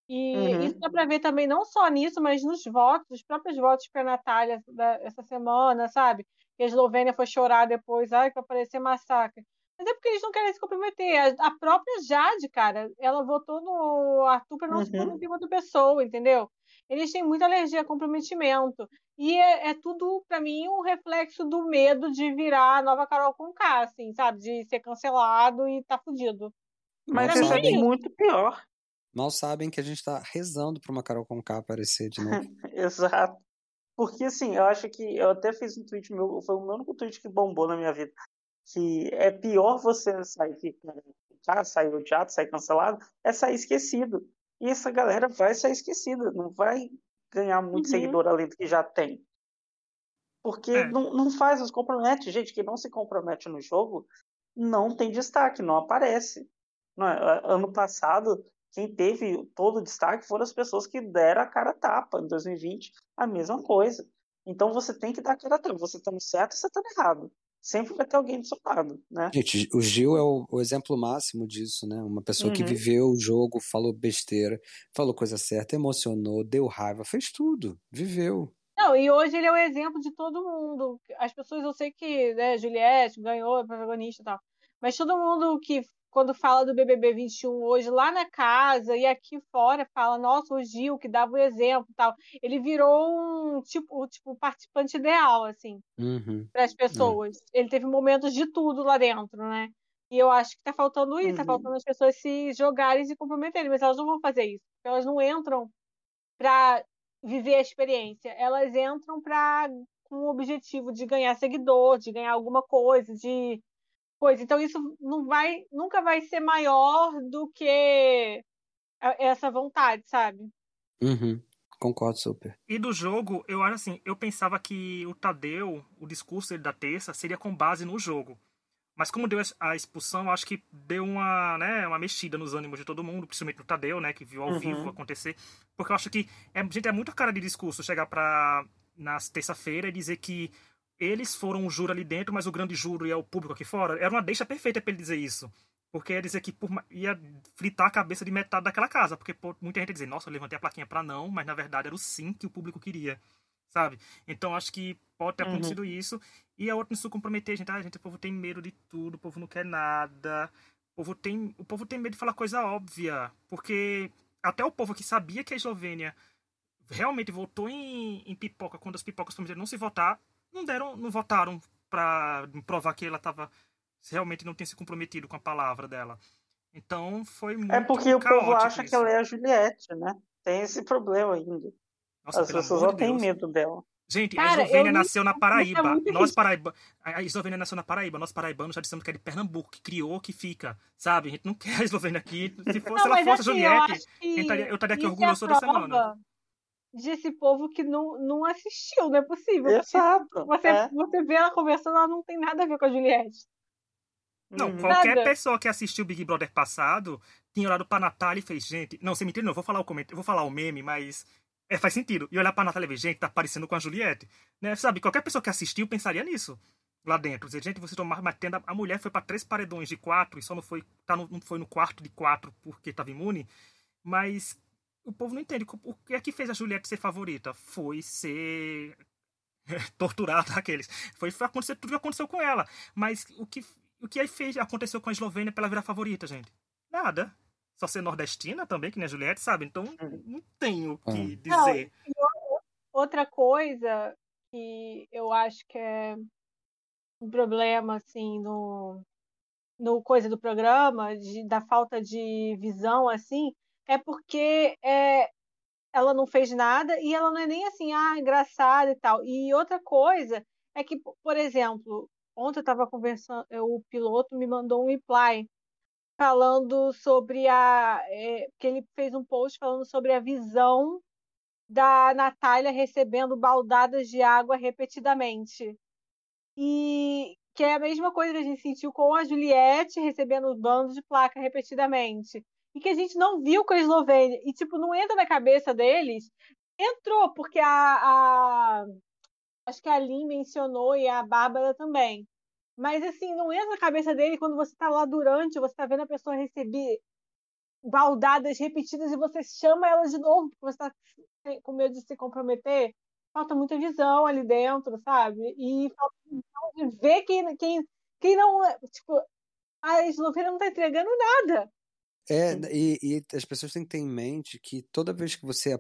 E uhum. isso dá para ver também, não só nisso, mas nos votos, os próprios votos para a Natália essa semana, sabe? Que a Eslovênia foi chorar depois, ai, que vai parecer massacre. Mas é porque eles não querem se comprometer. A, própria Jade, cara, ela votou no Arthur para não uhum. se comprometer com outra pessoa, entendeu? Eles têm muita alergia a comprometimento. E é, é tudo, para mim, um reflexo do medo de virar a nova Carol com K, assim, sabe? De ser cancelado e tá fudido. Mas isso é muito pior. Mal sabem que a gente tá rezando pra uma Carol com K aparecer de novo. Exato. Porque, assim, eu acho que eu até fiz um tweet meu, foi o meu único tweet que bombou na minha vida. Que é pior você sair, ficar, sair odiado, sair cancelado, é sair esquecido. E essa galera vai sair esquecida, não vai ganhar muito uhum. seguidor além do que já tem. Porque é. não, não faz, não se compromete. Gente que não se compromete no jogo não tem destaque, não aparece. Não é? Ano passado, quem teve todo o destaque foram as pessoas que deram a cara tapa. Em 2020, a mesma coisa. Então você tem que dar a cara tapa. Você está no certo você está errado sempre vai ter alguém do seu lado, né? Gente, o Gil é o, o exemplo máximo disso, né? Uma pessoa uhum. que viveu o jogo, falou besteira, falou coisa certa, emocionou, deu raiva, fez tudo, viveu. Não, e hoje ele é o exemplo de todo mundo. As pessoas, eu sei que, né, Juliette ganhou, protagonista e tal, mas todo mundo que quando fala do BBB 21 hoje lá na casa e aqui fora fala, nossa, o Gil que dava o exemplo tal. Ele virou um tipo, tipo participante ideal, assim, uhum. para as é. pessoas. É. Ele teve momentos de tudo lá dentro, né? E eu acho que tá faltando isso, tá uhum. faltando as pessoas se jogarem e se comprometerem, mas elas não vão fazer isso. Elas não entram para viver a experiência, elas entram para com o objetivo de ganhar seguidor, de ganhar alguma coisa, de coisa. Então isso não vai, nunca vai ser maior do que essa vontade, sabe? Uhum. Concordo super. E do jogo, eu acho assim, eu pensava que o Tadeu, o discurso dele da terça, seria com base no jogo. Mas como deu a expulsão, eu acho que deu uma, né, uma mexida nos ânimos de todo mundo, principalmente do Tadeu, né, que viu ao uhum. vivo acontecer. Porque eu acho que, é, gente, é muito cara de discurso chegar pra, na terça-feira e dizer que eles foram o juro ali dentro, mas o grande juro é o público aqui fora. Era uma deixa perfeita para ele dizer isso. Porque ia dizer que por, ia fritar a cabeça de metade daquela casa. Porque pô, muita gente ia dizer, nossa, eu levantei a plaquinha para não, mas na verdade era o sim que o público queria. Sabe? Então acho que pode ter uhum. acontecido uhum. isso. E a outra não se comprometer, gente. Ah, gente, o povo tem medo de tudo, o povo não quer nada. O povo tem, o povo tem medo de falar coisa óbvia. Porque até o povo que sabia que a Eslovênia realmente votou em, em pipoca quando as pipocas prometiam não se votar, não deram, não votaram para provar que ela estava realmente não tinha se comprometido com a palavra dela. Então foi muito É porque o povo acha isso. que ela é a Juliette, né? Tem esse problema ainda. Nossa, As pessoas não têm medo dela. Gente, Cara, a Eslovênia nasceu na Paraíba. É nós Paraíba, a Eslovênia nasceu na Paraíba. Nós paraibanos já dissemos que é de Pernambuco, que criou, que fica. Sabe? A gente não quer a Eslovênia aqui. Se, fosse, não, ela fosse assim, a Juliette, eu estaria, eu estaria aqui orgulhoso é toda semana. Desse povo que não, não assistiu, não é possível. Exato. Você, é. você vê ela conversando, ela não tem nada a ver com a Juliette. Não, uhum. qualquer nada. pessoa que assistiu o Big Brother passado tinha olhado pra Natália e fez, gente. Não, você me entendeu? Não, vou falar o comentário, vou falar o meme, mas é, faz sentido. E olhar pra Natália e ver, gente, tá parecendo com a Juliette. Né? Sabe, qualquer pessoa que assistiu pensaria nisso. Lá dentro. Dizer, gente, você tomar batendo. A mulher foi para três paredões de quatro e só não foi, tá no, não foi no quarto de quatro porque tava imune. Mas o povo não entende. O que é que fez a Juliette ser favorita? Foi ser torturada aqueles. Foi, foi acontecer tudo que aconteceu com ela. Mas o que, o que aí fez, aconteceu com a Eslovênia pra ela virar favorita, gente? Nada só ser nordestina também, que nem a Juliette, sabe? Então uhum. não tenho o que uhum. dizer. Não, outra coisa que eu acho que é um problema, assim, no, no coisa do programa, de, da falta de visão, assim, é porque é, ela não fez nada e ela não é nem assim, ah, engraçada e tal. E outra coisa é que, por exemplo, ontem eu estava conversando, o piloto me mandou um reply falando sobre a. É, que ele fez um post falando sobre a visão da Natália recebendo baldadas de água repetidamente. E que é a mesma coisa que a gente sentiu com a Juliette recebendo bandos de placa repetidamente. E que a gente não viu com a Eslovênia. E, tipo, não entra na cabeça deles. Entrou, porque a. a acho que a Lin mencionou e a Bárbara também. Mas assim, não entra na cabeça dele quando você está lá durante, você está vendo a pessoa receber baldadas repetidas e você chama ela de novo, porque você está com medo de se comprometer. Falta muita visão ali dentro, sabe? E falta visão de ver quem, quem, quem não. Tipo, a Eslovênia não está entregando nada. É, e, e, as pessoas têm que ter em mente que toda vez que você,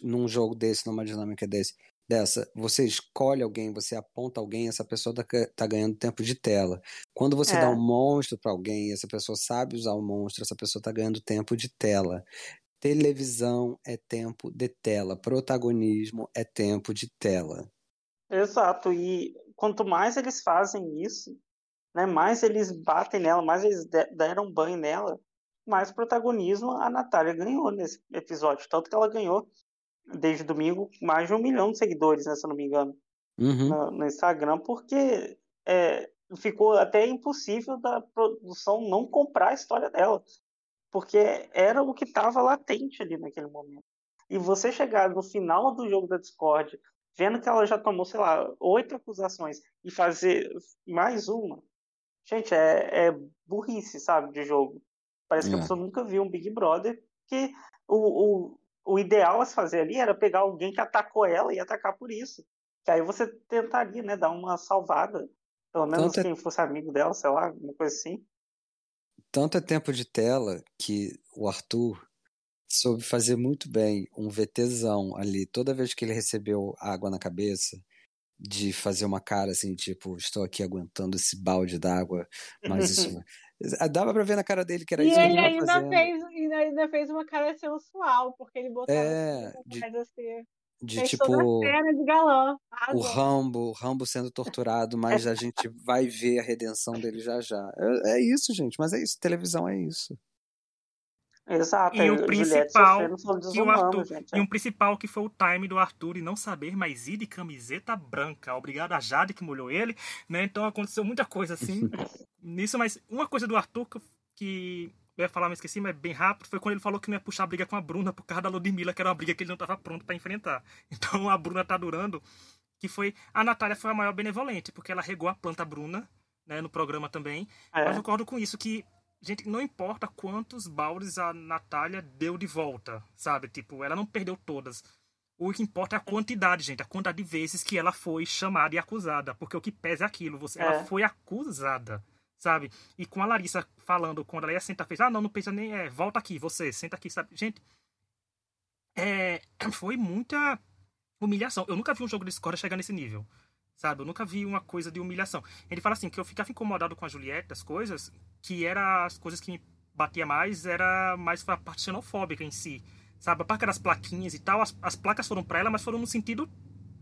num jogo desse, numa dinâmica desse, dessa, você escolhe alguém, você aponta alguém, essa pessoa tá, tá ganhando tempo de tela. Quando você é. dá um monstro para alguém, essa pessoa sabe usar o monstro, essa pessoa tá ganhando tempo de tela. Televisão é tempo de tela, protagonismo é tempo de tela. Exato, e quanto mais eles fazem isso, né, mais eles batem nela, mais eles deram banho nela, mais protagonismo a Natália ganhou nesse episódio. Tanto que ela ganhou desde domingo, mais de um milhão de seguidores, né, se eu não me engano, uhum. no, no, Instagram, porque é, ficou até impossível da produção não comprar a história dela, porque era o que estava latente ali naquele momento. E você chegar no final do jogo da Discord, vendo que ela já tomou, sei lá, oito acusações e fazer mais uma, gente, é, é burrice, sabe, de jogo. Parece é. que a é. pessoa nunca viu um Big Brother, que o, o o ideal a se fazer ali era pegar alguém que atacou ela e atacar por isso. Que aí você tentaria, né, dar uma salvada. Pelo menos Tanto é quem é... fosse amigo dela, sei lá, uma coisa assim. Tanto é tempo de tela que o Arthur soube fazer muito bem um VTzão ali. Toda vez que ele recebeu água na cabeça, de fazer uma cara assim, tipo, estou aqui aguentando esse balde d'água, mas isso Dava pra ver na cara dele que era e isso que ele, ele ainda fez, ainda fez uma cara sensual, porque ele botou é, de, assim. De tipo. de galã. O Rambo, o Rambo sendo torturado, mas a gente vai ver a redenção dele já já. É, é isso, gente, mas é isso. Televisão é isso. Exato. E o principal que o Arthur, gente, é. e um principal que foi o time do Arthur e não saber mais ir de camiseta branca. Obrigado a Jade que molhou ele, né? Então aconteceu muita coisa assim nisso, mas uma coisa do Arthur que, que eu ia falar, mas esqueci, mas bem rápido, foi quando ele falou que não ia puxar a briga com a Bruna por causa da Ludmilla, que era uma briga que ele não estava pronto para enfrentar. Então a Bruna tá durando, que foi a Natália foi a maior benevolente, porque ela regou a planta Bruna, né, no programa também. É. Mas eu concordo com isso que Gente, não importa quantos baldes a Natália deu de volta, sabe? Tipo, ela não perdeu todas. O que importa é a quantidade, gente. A quantidade de vezes que ela foi chamada e acusada. Porque o que pesa é aquilo. Você, é. Ela foi acusada, sabe? E com a Larissa falando, quando ela ia sentar, fez: Ah, não, não pensa nem. É, volta aqui, você, senta aqui, sabe? Gente, é, foi muita humilhação. Eu nunca vi um jogo de Discord chegar nesse nível. Sabe? Eu nunca vi uma coisa de humilhação. Ele fala assim, que eu ficava incomodado com a Juliette, as coisas, que era as coisas que me batia mais, era mais a parte xenofóbica em si. Sabe? A parte das plaquinhas e tal, as, as placas foram para ela, mas foram no sentido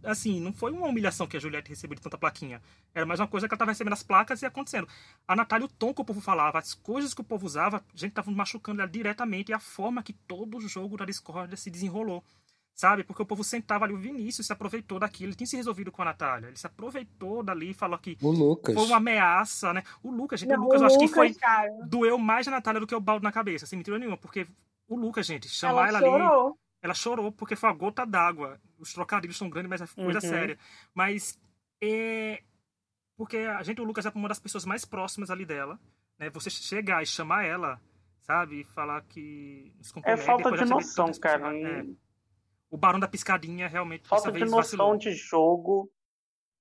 assim, não foi uma humilhação que a Juliette recebeu de tanta plaquinha. Era mais uma coisa que ela tava recebendo as placas e acontecendo. A Natália, o tom que o povo falava, as coisas que o povo usava, a gente tava machucando ela diretamente e a forma que todo o jogo da discórdia se desenrolou. Sabe? Porque o povo sentava ali, o Vinícius se aproveitou daquilo, ele tinha se resolvido com a Natália. Ele se aproveitou dali e falou que o Lucas. foi uma ameaça, né? O Lucas, gente, não, o Lucas, o eu acho que foi. Cara. Doeu mais a Natália do que o balde na cabeça, sem mentira nenhuma. Porque o Lucas, gente, chamar ela, ela ali. Ela chorou porque foi a gota d'água. Os trocadilhos são grandes, mas é coisa uhum. séria. Mas é. Porque a gente, o Lucas é uma das pessoas mais próximas ali dela. Né? Você chegar e chamar ela, sabe? E falar que. É falta de noção, cara. É o Barão da Piscadinha realmente falta de noção vacilou. de jogo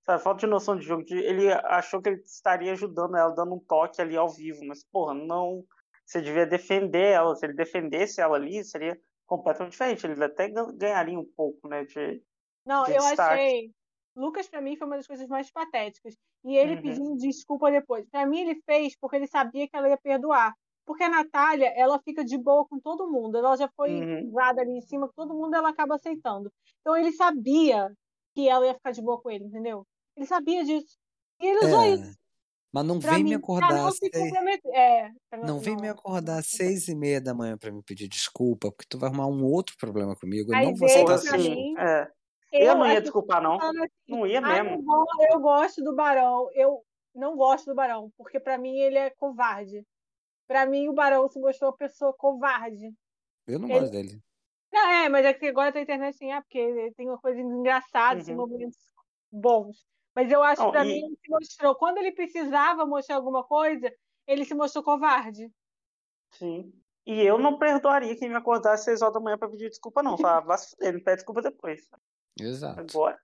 sabe? falta de noção de jogo de, ele achou que ele estaria ajudando ela dando um toque ali ao vivo mas porra não você devia defender ela se ele defendesse ela ali seria completamente diferente ele até ganharia um pouco né de não de eu destaque. achei Lucas para mim foi uma das coisas mais patéticas e ele uhum. pedindo desculpa depois para mim ele fez porque ele sabia que ela ia perdoar porque a Natália, ela fica de boa com todo mundo. Ela já foi uhum. usada ali em cima, todo mundo ela acaba aceitando. Então ele sabia que ela ia ficar de boa com ele, entendeu? Ele sabia disso. E ele usou é. isso. Mas não pra vem mim, me acordar. Não, seis... é, não, não vem me acordar às seis e meia da manhã para me pedir desculpa, porque tu vai arrumar um outro problema comigo. Eu não vou ser assim. Mim, é. eu, eu, não ia desculpar, não. Assim, não ia mesmo. Eu, eu gosto do Barão. Eu não gosto do Barão, porque para mim ele é covarde. Pra mim, o Barão se mostrou uma pessoa covarde. Eu não ele... gosto dele. Não, é, mas é que agora tá internet assim, é porque tem uma coisa engraçada, assim, uhum. momentos bons. Mas eu acho que pra e... mim ele se mostrou. Quando ele precisava mostrar alguma coisa, ele se mostrou covarde. Sim. E eu não perdoaria quem me acordasse às 6 horas da manhã pra pedir desculpa, não. Falava, ele pede desculpa depois. Exato. Agora.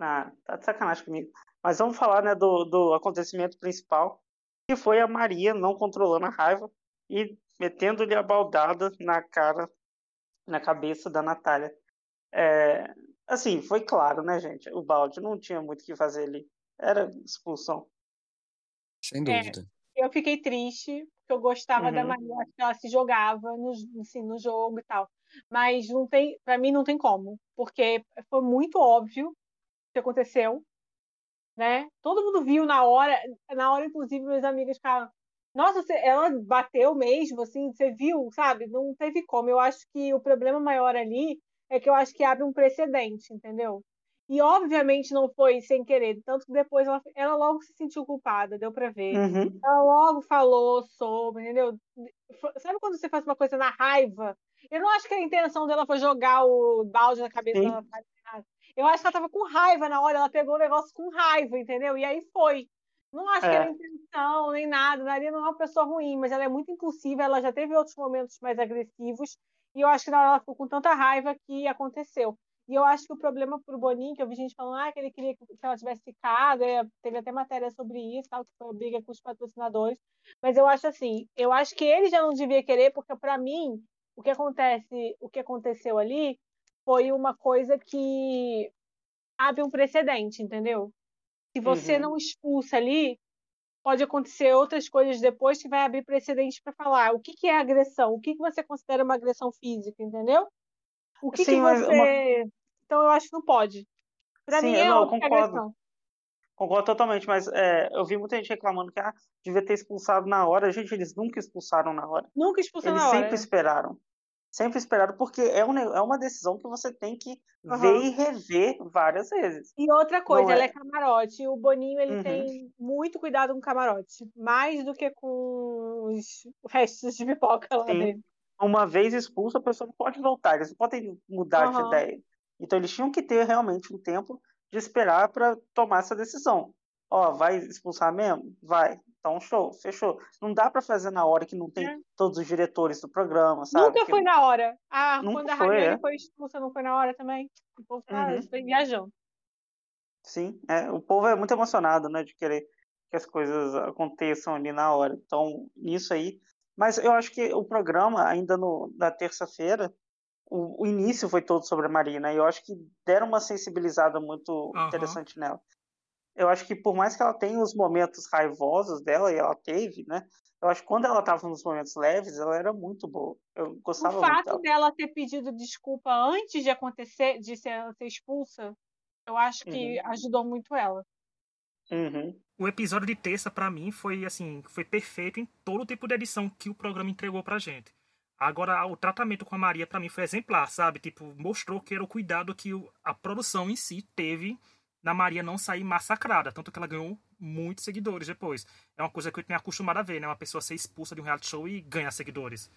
Ah, tá de sacanagem comigo. Mas vamos falar, né, do, do acontecimento principal, que foi a Maria não controlando a raiva e metendo-lhe a baldada na cara, na cabeça da Natália. É, assim, foi claro, né, gente? O balde não tinha muito o que fazer ali. Era expulsão. Sem dúvida. É, eu fiquei triste, porque eu gostava uhum. da Maria, que ela se jogava no, assim, no jogo e tal. Mas não tem, para mim não tem como, porque foi muito óbvio o que aconteceu né? Todo mundo viu na hora, na hora, inclusive, meus amigos ficaram. Nossa, você, ela bateu mesmo, assim, você viu, sabe? Não teve como. Eu acho que o problema maior ali é que eu acho que abre um precedente, entendeu? E obviamente não foi sem querer, tanto que depois ela, ela logo se sentiu culpada, deu para ver. Uhum. Ela logo falou sobre, entendeu? Sabe quando você faz uma coisa na raiva? Eu não acho que a intenção dela foi jogar o balde na cabeça Sim. dela. Eu acho que ela tava com raiva na hora, ela pegou o negócio com raiva, entendeu? E aí foi. Não acho é. que era intenção, nem nada. Maria não é uma pessoa ruim, mas ela é muito impulsiva, ela já teve outros momentos mais agressivos, e eu acho que na hora ela ficou com tanta raiva que aconteceu. E eu acho que o problema pro Boninho, que eu vi gente falando ah, que ele queria que ela tivesse ficado, é, teve até matéria sobre isso, tal, que foi a briga com os patrocinadores. Mas eu acho assim, eu acho que ele já não devia querer, porque para mim, o que acontece, o que aconteceu ali foi uma coisa que abre um precedente, entendeu? Se você uhum. não expulsa ali, pode acontecer outras coisas depois que vai abrir precedente para falar o que, que é agressão, o que, que você considera uma agressão física, entendeu? O que, Sim, que você. Uma... Então eu acho que não pode. Para mim é não, concordo. agressão. Concordo totalmente, mas é, eu vi muita gente reclamando que ah, devia ter expulsado na hora. Gente, eles nunca expulsaram na hora. Nunca expulsaram na hora. Eles sempre esperaram sempre esperado, porque é, um, é uma decisão que você tem que uhum. ver e rever várias vezes. E outra coisa, ela é... é camarote. O Boninho ele uhum. tem muito cuidado com camarote, mais do que com os restos de pipoca lá Sim. dentro. Uma vez expulso, a pessoa não pode voltar, eles não podem mudar uhum. de ideia. Então eles tinham que ter realmente um tempo de esperar para tomar essa decisão. Ó, vai expulsar mesmo? Vai. Então, show, fechou. Não dá para fazer na hora que não tem é. todos os diretores do programa, sabe? Nunca que... foi na hora. Ah, Nunca quando a foi, é. foi expulsa, não foi na hora também. O povo tá uhum. viajando. Sim, é, o povo é muito emocionado, né, de querer que as coisas aconteçam ali na hora. Então, nisso aí. Mas eu acho que o programa, ainda no, na terça-feira, o, o, início foi todo sobre a Marina. E eu acho que deram uma sensibilizada muito uhum. interessante nela eu acho que por mais que ela tenha os momentos raivosos dela, e ela teve, né? Eu acho que quando ela estava nos momentos leves, ela era muito boa. Eu gostava O fato dela. dela ter pedido desculpa antes de acontecer, de ser, ser expulsa, Eu acho que uhum. ajudou muito ela. Uhum. O episódio de terça, para mim, foi assim, foi perfeito em todo o tipo de edição que o programa entregou pra gente. Agora, o tratamento com a Maria, para mim, foi exemplar, sabe? Tipo, mostrou que era o cuidado que a produção em si teve na Maria não sair massacrada. Tanto que ela ganhou muitos seguidores depois. É uma coisa que eu tenho acostumado a ver, né? Uma pessoa ser expulsa de um reality show e ganhar seguidores.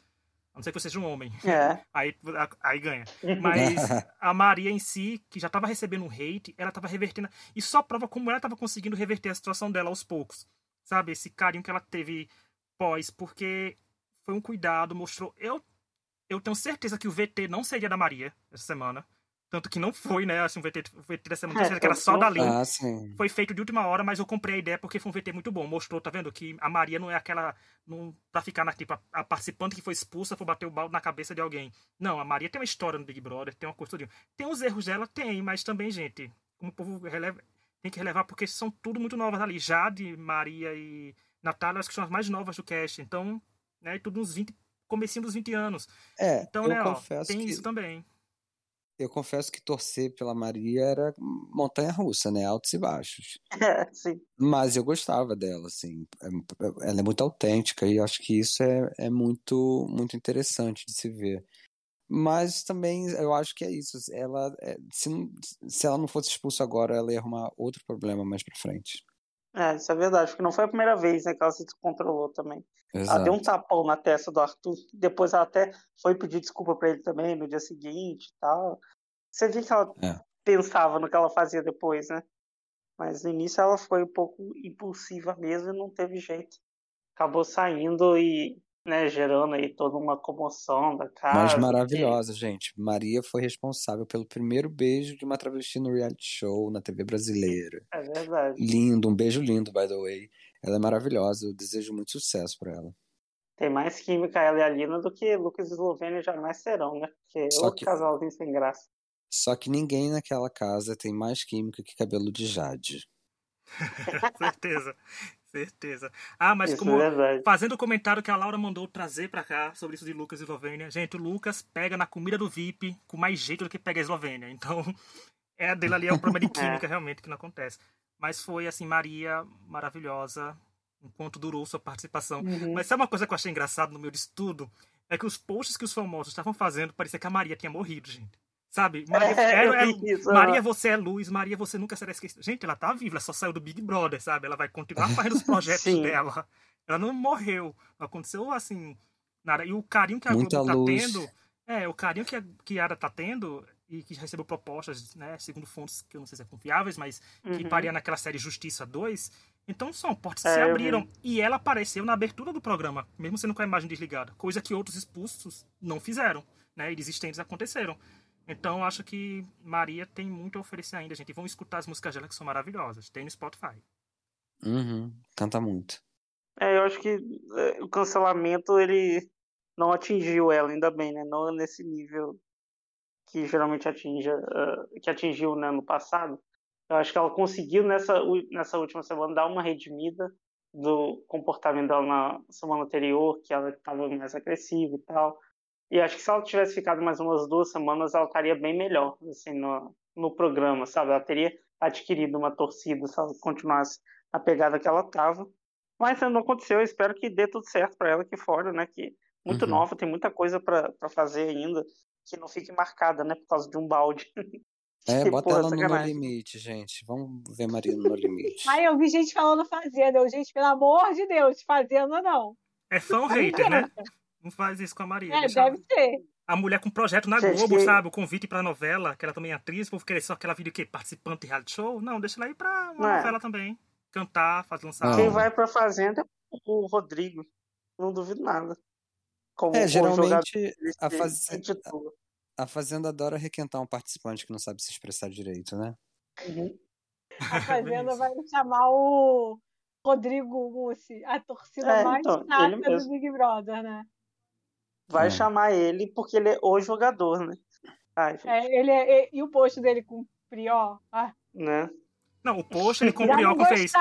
A não ser que você seja um homem. É. Aí, aí ganha. Mas a Maria em si, que já estava recebendo um hate, ela estava revertendo. Isso só prova como ela estava conseguindo reverter a situação dela aos poucos. Sabe? Esse carinho que ela teve pós. Porque foi um cuidado, mostrou. Eu, eu tenho certeza que o VT não seria da Maria essa semana. Tanto que não foi, né? Assim, um VT, VT dessa semana é, que era só da Lin. Ah, foi feito de última hora, mas eu comprei a ideia porque foi um VT muito bom. Mostrou, tá vendo? Que a Maria não é aquela. Não, pra ficar na tipo, a, a participante que foi expulsa por bater o balde na cabeça de alguém. Não, a Maria tem uma história no Big Brother, tem uma coisa. Tem os erros dela? Tem, mas também, gente, como o povo releva, tem que relevar porque são tudo muito novas ali. Jade, Maria e Natália, acho que são as mais novas do cast. Então, né? Tudo uns 20, comecinho dos 20 anos. É, então, eu né, confesso ó, tem que... isso também. Eu confesso que torcer pela Maria era montanha russa, né? Altos e baixos. É, sim. Mas eu gostava dela, assim. É, ela é muito autêntica e acho que isso é, é muito, muito interessante de se ver. Mas também eu acho que é isso. Ela, é, se, se ela não fosse expulsa agora, ela ia arrumar outro problema mais pra frente. É, isso é verdade, porque não foi a primeira vez né, que ela se descontrolou também. Exato. Ela deu um tapão na testa do Arthur, depois ela até foi pedir desculpa para ele também no dia seguinte e tal. Você vê que ela é. pensava no que ela fazia depois, né? Mas no início ela foi um pouco impulsiva mesmo e não teve jeito. Acabou saindo e né, gerando aí toda uma comoção da casa. Mas maravilhosa, que... gente. Maria foi responsável pelo primeiro beijo de uma travesti no reality show na TV brasileira. É verdade. Lindo, um beijo lindo, by the way. Ela é maravilhosa, eu desejo muito sucesso para ela. Tem mais química ela e a Lina do que Lucas e Eslovênia jamais serão, né? Porque Só outro que... casalzinho sem graça. Só que ninguém naquela casa tem mais química que cabelo de Jade. certeza. Certeza. Ah, mas isso como é fazendo o comentário que a Laura mandou trazer para cá sobre isso de Lucas e Eslovênia. Gente, o Lucas pega na comida do VIP com mais jeito do que pega a Eslovênia. Então, é dele ali é o problema de química é. realmente que não acontece. Mas foi assim, Maria maravilhosa enquanto durou sua participação. Uhum. Mas sabe uma coisa que eu achei engraçado no meu estudo? É que os posts que os famosos estavam fazendo parecia que a Maria tinha morrido, gente. Sabe? Maria, é, é, isso, Maria, você é luz, Maria, você nunca será esquecida. Gente, ela tá viva, ela só saiu do Big Brother, sabe? Ela vai continuar fazendo os projetos dela. Ela não morreu. Aconteceu assim. Nada. E o carinho que a Muita Globo tá luz. tendo. É, o carinho que a Kiara tá tendo e que recebeu propostas, né, segundo fontes que eu não sei se é confiáveis, mas uhum. que paria naquela série Justiça 2. Então são portas é, que se abriram. E ela apareceu na abertura do programa, mesmo sendo com a imagem desligada. Coisa que outros expulsos não fizeram. Né, e desistentes aconteceram. Então, acho que Maria tem muito a oferecer ainda, gente. E vão escutar as músicas dela que são maravilhosas. Tem no Spotify. Uhum, canta muito. É, eu acho que é, o cancelamento, ele não atingiu ela, ainda bem, né? Não nesse nível que geralmente atinge, uh, que atingiu né, no passado. Eu acho que ela conseguiu, nessa, nessa última semana, dar uma redimida do comportamento dela na semana anterior, que ela estava mais agressiva e tal. E acho que se ela tivesse ficado mais umas duas semanas, ela estaria bem melhor, assim, no, no programa, sabe? Ela teria adquirido uma torcida se ela continuasse a pegada que ela estava. Mas não aconteceu, eu espero que dê tudo certo para ela aqui fora, né? Que muito Uhum. nova, tem muita coisa para fazer ainda, que não fique marcada, né? Por causa de um balde. É, Que bota porra, ela no No. Limite, gente. Vamos ver Maria no No Limite. Ai, eu vi gente falando fazenda. Eu, gente, pelo amor de Deus, fazenda não. É fã ou hater, né? Não faz isso com a Maria. É, ela- deve ser. A mulher com projeto na Globo, que- sabe? O convite pra novela, que ela também é atriz, o povo querer só aquela vídeo que participante de reality show. Não, deixa ela ir pra uma é. novela também. Cantar, fazer lançar. Não. Quem vai pra fazenda é o Rodrigo. Não duvido nada. Como É, geralmente a, de- faz... de tudo. a Fazenda adora requentar um participante que não sabe se expressar direito, né? Uhum. A Fazenda isso. vai chamar o Rodrigo Mussi, a torcida É, mais então, chata do. Big Brother, né? Vai É. chamar ele porque ele é o jogador, né? Ai, É, ele é, e, e o post dele com o Prió? Ah, né? Não, o post ele com o não Brioco fez.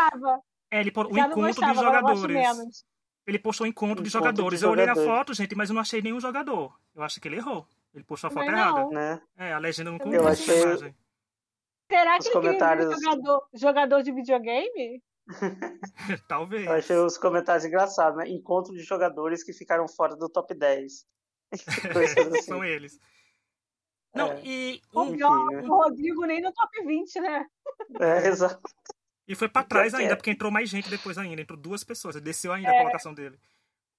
É, ele pôs o encontro de gostava, gosto jogadores. Ele postou o encontro de Encontro de jogadores. Eu olhei na jogadores. foto, gente, mas eu não achei nenhum jogador. Eu acho que ele errou. Ele postou a foto errada. né? É, a legenda não essa achei- imagem. Será que os ele comentários... queria jogador, jogador de videogame? Talvez. Eu achei os comentários engraçados, né? Encontro de jogadores que ficaram fora do top 10. assim. São eles. Não, é. e. Um, Enfim, né? O Rodrigo nem no top 20, né? É, exato. E foi para trás ainda, é. porque entrou mais gente depois ainda. Entrou duas pessoas. Desceu ainda é. a colocação dele.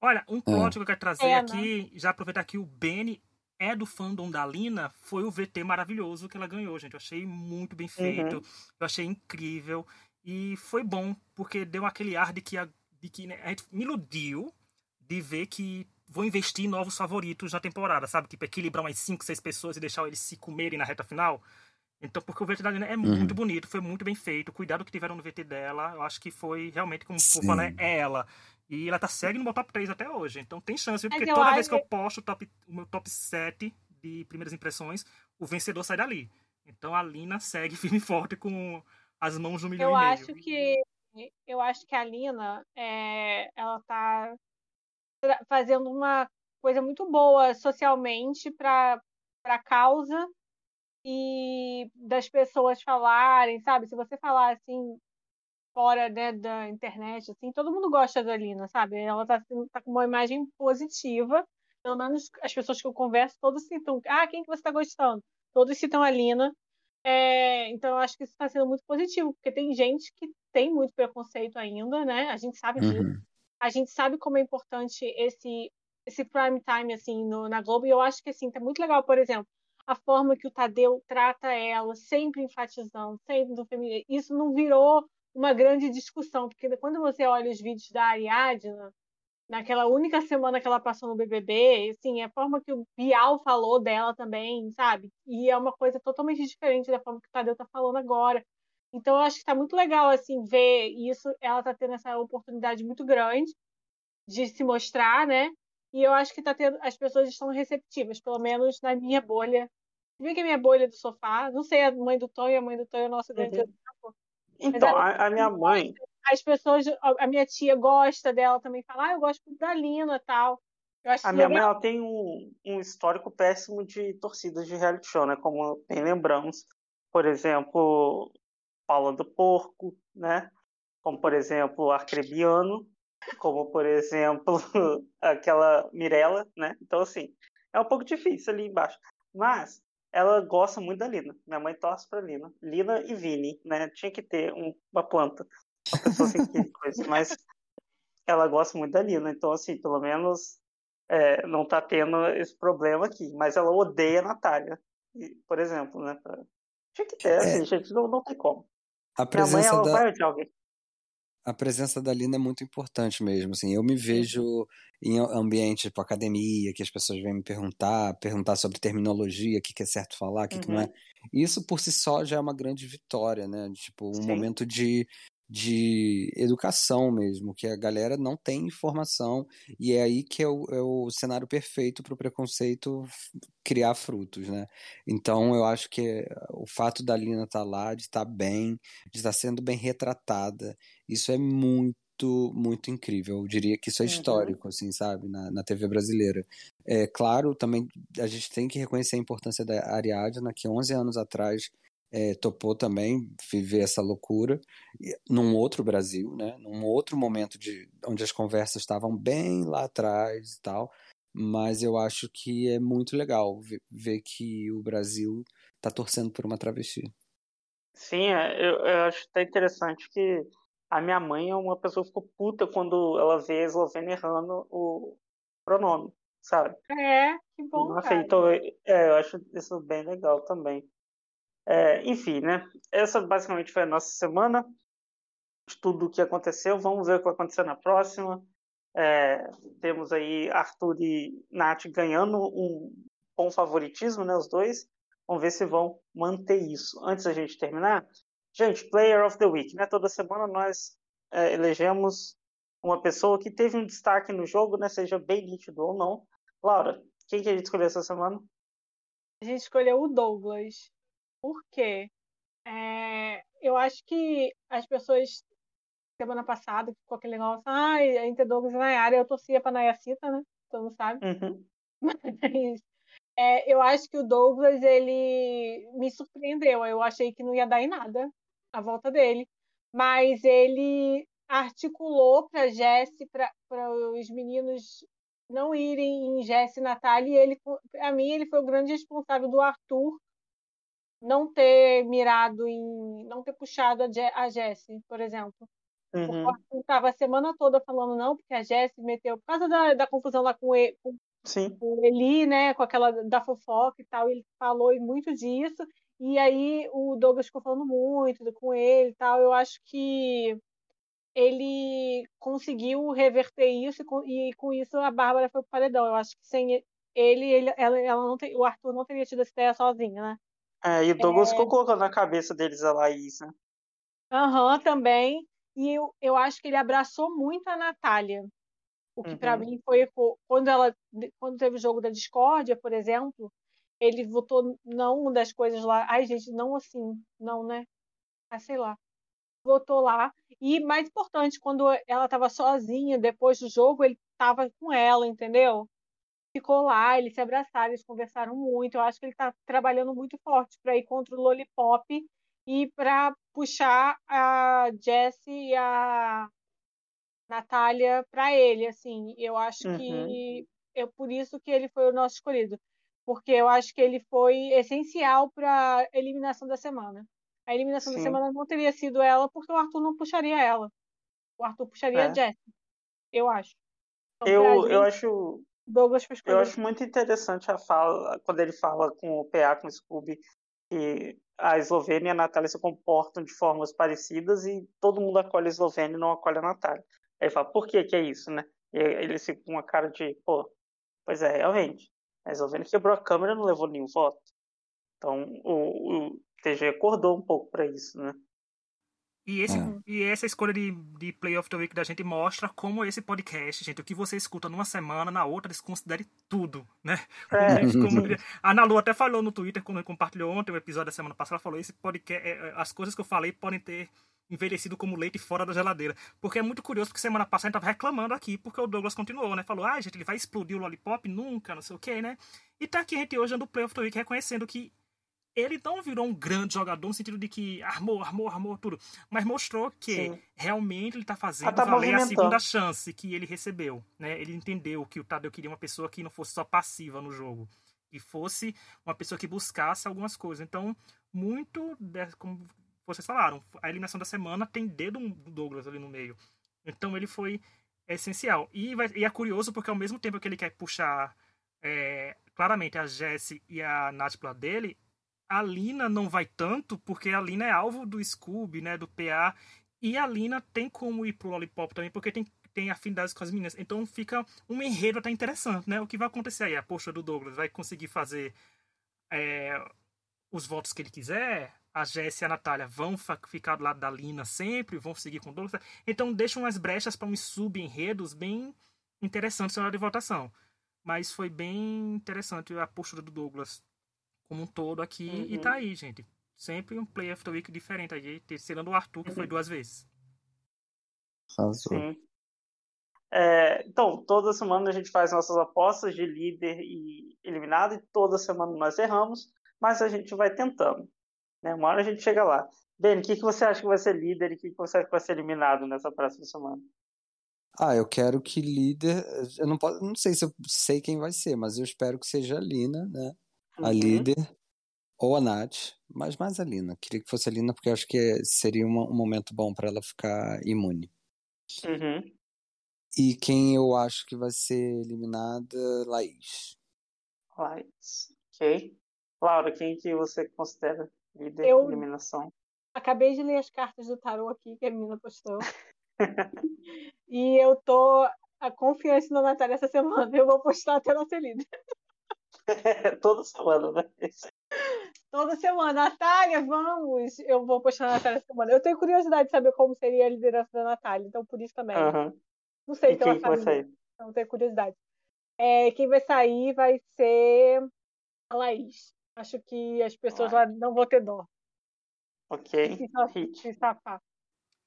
Olha, um plot é. que eu quero trazer é, aqui, né? já aproveitar que o Benny é do fandom da Lina, foi o VT maravilhoso que ela ganhou, gente. Eu achei muito bem feito. Uhum. Eu achei incrível. E foi bom, porque deu aquele ar de que, a, de que né, a gente me iludiu de ver que vou investir em novos favoritos na temporada, sabe? Tipo, equilibrar umas 5, 6 pessoas e deixar eles se comerem na reta final. Então, porque o VT da Lina é uhum. muito bonito, foi muito bem feito. Cuidado que tiveram no VT dela, eu acho que foi realmente, como o povo né, é ela. E ela tá segue no meu top 3 até hoje. Então tem chance, porque toda vez que eu posto o, top, o meu top 7 de primeiras impressões, o vencedor sai dali. Então a Lina segue firme e forte com as mãos no milhão eu e meio. Acho que, eu acho que a Lina, é, ela tá fazendo uma coisa muito boa socialmente para a causa e das pessoas falarem, sabe? Se você falar assim fora né, da internet, assim, todo mundo gosta da Lina, sabe? Ela tá, tá com uma imagem positiva. Pelo menos as pessoas que eu converso, todos citam. Ah, quem que você está gostando? Todos citam a Lina. É, então eu acho que isso está sendo muito positivo, porque tem gente que tem muito preconceito ainda, né? A gente sabe disso. Uhum. A gente sabe como é importante esse esse prime time assim no, na Globo e eu acho que assim tá muito legal, por exemplo, a forma que o Tadeu trata ela, sempre enfatizando, sempre do feminino. Isso não virou uma grande discussão, porque quando você olha os vídeos da Ariadna, naquela única semana que ela passou no BBB, assim, a forma que o Bial falou dela também, sabe? E é uma coisa totalmente diferente da forma que o Tadeu tá falando agora. Então, eu acho que tá muito legal, assim, ver isso. Ela tá tendo essa oportunidade muito grande de se mostrar, né? E eu acho que tá tendo, as pessoas estão receptivas, pelo menos na minha bolha. Vê que a minha bolha do sofá, não sei a mãe do Tonho, a mãe do Tonho é o nosso grande uhum. Então, a, a, minha mãe. As pessoas, a minha tia gosta dela também, fala, ah, eu gosto da Lina tal. a minha mãe ela tem um, um histórico péssimo de torcidas de reality show, né? Como bem lembramos. Por exemplo, Paula do Porco, né? Como, por exemplo, Arcrebiano. Como, por exemplo, aquela Mirella, né? Então, assim, é um pouco difícil ali embaixo. Mas ela gosta muito da Lina. Minha mãe torce pra Lina. Lina e Vini, né? Tinha que ter um, uma planta. Pessoa que coisa. Mas ela gosta muito da Lina. Então, assim, pelo menos é, não tá tendo esse problema aqui. Mas ela odeia a Natália, por exemplo, né? Tinha que ter, assim, é. gente, não, não tem como. A presença mãe, ela da... vai odiar alguém a presença da Lina é muito importante mesmo. Assim, eu me vejo em ambiente tipo academia, que as pessoas vêm me perguntar, perguntar sobre terminologia, o que, que é certo falar, o que, uhum. que não é. Uhum. Isso por si só já é uma grande vitória, né? Tipo, um Sim. momento de, de educação mesmo, que a galera não tem informação e é aí que é o, é o cenário perfeito para o preconceito criar frutos, né? Então eu acho que o fato da Lina estar tá lá, de estar tá bem, de estar tá sendo bem retratada, isso é muito muito incrível. Eu diria que isso é uhum. histórico, assim, sabe, na, na TV brasileira. É claro, também a gente tem que reconhecer a importância da Ariadna, que 11 anos atrás é, topou também viver essa loucura num outro Brasil, né? Num outro momento de onde as conversas estavam bem lá atrás e tal. Mas eu acho que é muito legal ver, ver que o Brasil está torcendo por uma travesti. Sim, é, eu, eu acho até interessante que a minha mãe é uma pessoa que ficou puta quando ela vê a Eslovênia errando o pronome, sabe? É, que bom. Nossa, cara. Então, é, eu acho isso bem legal também. É, enfim, né? Essa basicamente foi a nossa semana. Tudo o que aconteceu. Vamos ver o que vai acontecer na próxima. É, temos aí Arthur e Nath ganhando um bom favoritismo, né? Os dois. Vamos ver se vão manter isso. Antes da gente terminar, gente, Player of the Week, né? Toda semana nós é, elegemos uma pessoa que teve um destaque no jogo, né? Seja bem nítido ou não. Laura, quem que a gente escolheu essa semana? A gente escolheu o Douglas. Por quê? É, eu acho que as pessoas, semana passada, ficou aquele negócio, ai, ah, entre Douglas e Nayara, eu torcia pra Nayacita, né? Todo mundo sabe. Uhum. Mas É, eu acho que o Douglas, ele me surpreendeu. Eu achei que não ia dar em nada a volta dele. Mas ele articulou para Jesse, para os meninos não irem em Jesse e Natália. E ele, para mim, ele foi o grande responsável do Arthur não ter mirado em. não ter puxado a, Je a Jessie, por exemplo. Uhum. Arthur estava a semana toda falando não, porque a Jessie meteu. Por causa da, da confusão lá com, ele, com, com Eli, né? Com aquela da fofoca e tal, ele falou muito disso. E aí o Douglas ficou falando muito com ele e tal. Eu acho que ele conseguiu reverter isso e com isso a Bárbara foi pro paredão. Eu acho que sem ele, ele ela, ela não tem, o Arthur não teria tido essa ideia sozinho, né? É, e o Douglas é... ficou colocando na cabeça deles a Laís, né? Aham, uhum, também. E eu, eu acho que ele abraçou muito a Natália. O que uhum. para mim foi quando ela quando teve o jogo da discórdia, por exemplo, ele votou não das coisas lá. Ai, gente, não assim, não, né? Ah, sei lá. Votou lá. E mais importante, quando ela estava sozinha depois do jogo, ele estava com ela, entendeu? Ficou lá, eles se abraçaram, eles conversaram muito. Eu acho que ele está trabalhando muito forte para ir contra o Lollipop e para puxar a Jessie e a Natália para ele. Assim, eu acho uhum. que é por isso que ele foi o nosso escolhido, porque eu acho que ele foi essencial para a eliminação da semana. A eliminação Sim. da semana não teria sido ela, porque o Arthur não puxaria ela. O Arthur puxaria é. a Jessie, eu acho. Então, eu, gente, eu acho Douglas Eu acho muito interessante a fala, quando ele fala com o PA, com o Scooby, que a Eslovênia e a Natália se comportam de formas parecidas e todo mundo acolhe a Eslovênia e não acolhe a Natália. Aí ele fala, por que que é isso, né? E ele fica com uma cara de, pô, pois é, realmente. A Eslovênia quebrou a câmera e não levou nenhum voto. Então o, o TG acordou um pouco para isso, né? E, esse, é. e essa escolha de, de Play of the Week da gente mostra como esse podcast, gente, o que você escuta numa semana, na outra, desconsidere tudo, né? É. Como, a Ana Lu até falou no Twitter, quando compartilhou ontem o episódio da semana passada, ela falou, esse podcast, é, é, as coisas que eu falei podem ter envelhecido como leite fora da geladeira. Porque é muito curioso, porque semana passada a gente tava reclamando aqui, porque o Douglas continuou, né? Falou, ah, gente, ele vai explodir o Lollipop? Nunca, não sei o que, né? E tá aqui a gente hoje no Play of the Week reconhecendo que ele não virou um grande jogador no sentido de que armou, armou, armou tudo. Mas mostrou que Sim. realmente ele está fazendo tá valer a segunda chance que ele recebeu. Né? Ele entendeu que o Tadeu queria uma pessoa que não fosse só passiva no jogo. Que fosse uma pessoa que buscasse algumas coisas. Então, muito, como vocês falaram, a eliminação da semana tem dedo do Douglas ali no meio. Então ele foi essencial. E, vai, e é curioso porque ao mesmo tempo que ele quer puxar é, claramente a Jessie e a Nath pro lado dele, a Lina não vai tanto, porque a Lina é alvo do Scooby, né, do PA, e a Lina tem como ir pro Lollipop também, porque tem, tem afinidades com as meninas. Então fica um enredo até interessante, né? O que vai acontecer aí? A poxa do Douglas vai conseguir fazer é, os votos que ele quiser? A Jéssica e a Natália vão ficar do lado da Lina sempre, vão seguir com o Douglas. Então deixa umas brechas para uns sub-enredos bem interessantes na hora de votação. Mas foi bem interessante a postura do Douglas como um todo aqui. Uhum. E tá aí, gente. Sempre um Play of the Week diferente aí, terceirando o Arthur, que uhum. foi duas vezes. Sim. É, então, toda semana a gente faz nossas apostas de líder e eliminado, e toda semana nós erramos, mas a gente vai tentando. Né? Uma hora a gente chega lá. Ben, o que, que você acha que vai ser líder e o que, que você acha que vai ser eliminado nessa próxima semana? Ah, eu quero que líder. Eu não, posso, não sei se eu sei quem vai ser, mas eu espero que seja a Lina, né? A uhum. líder ou a Nath, mas mais a Lina. Queria que fosse a Lina porque eu acho que seria uma, um momento bom para ela ficar imune. Uhum. E quem eu acho que vai ser eliminada, Laís. Laís, ok. Laura, quem que você considera líder eu de eliminação? Acabei de ler as cartas do tarô aqui que a menina postou. e eu tô a confiança na Natália essa semana. Eu vou postar até ela ser líder. Toda semana, né? Toda semana. Natália, vamos! Eu vou postar a Natália essa semana. Eu tenho curiosidade de saber como seria a liderança da Natália, então por isso também. Uhum. Não sei se ela sabe. Vai sair? Não tenho curiosidade. É, quem vai sair vai ser a Laís. Acho que as pessoas lá não vão ter dó. Ok. Se safar.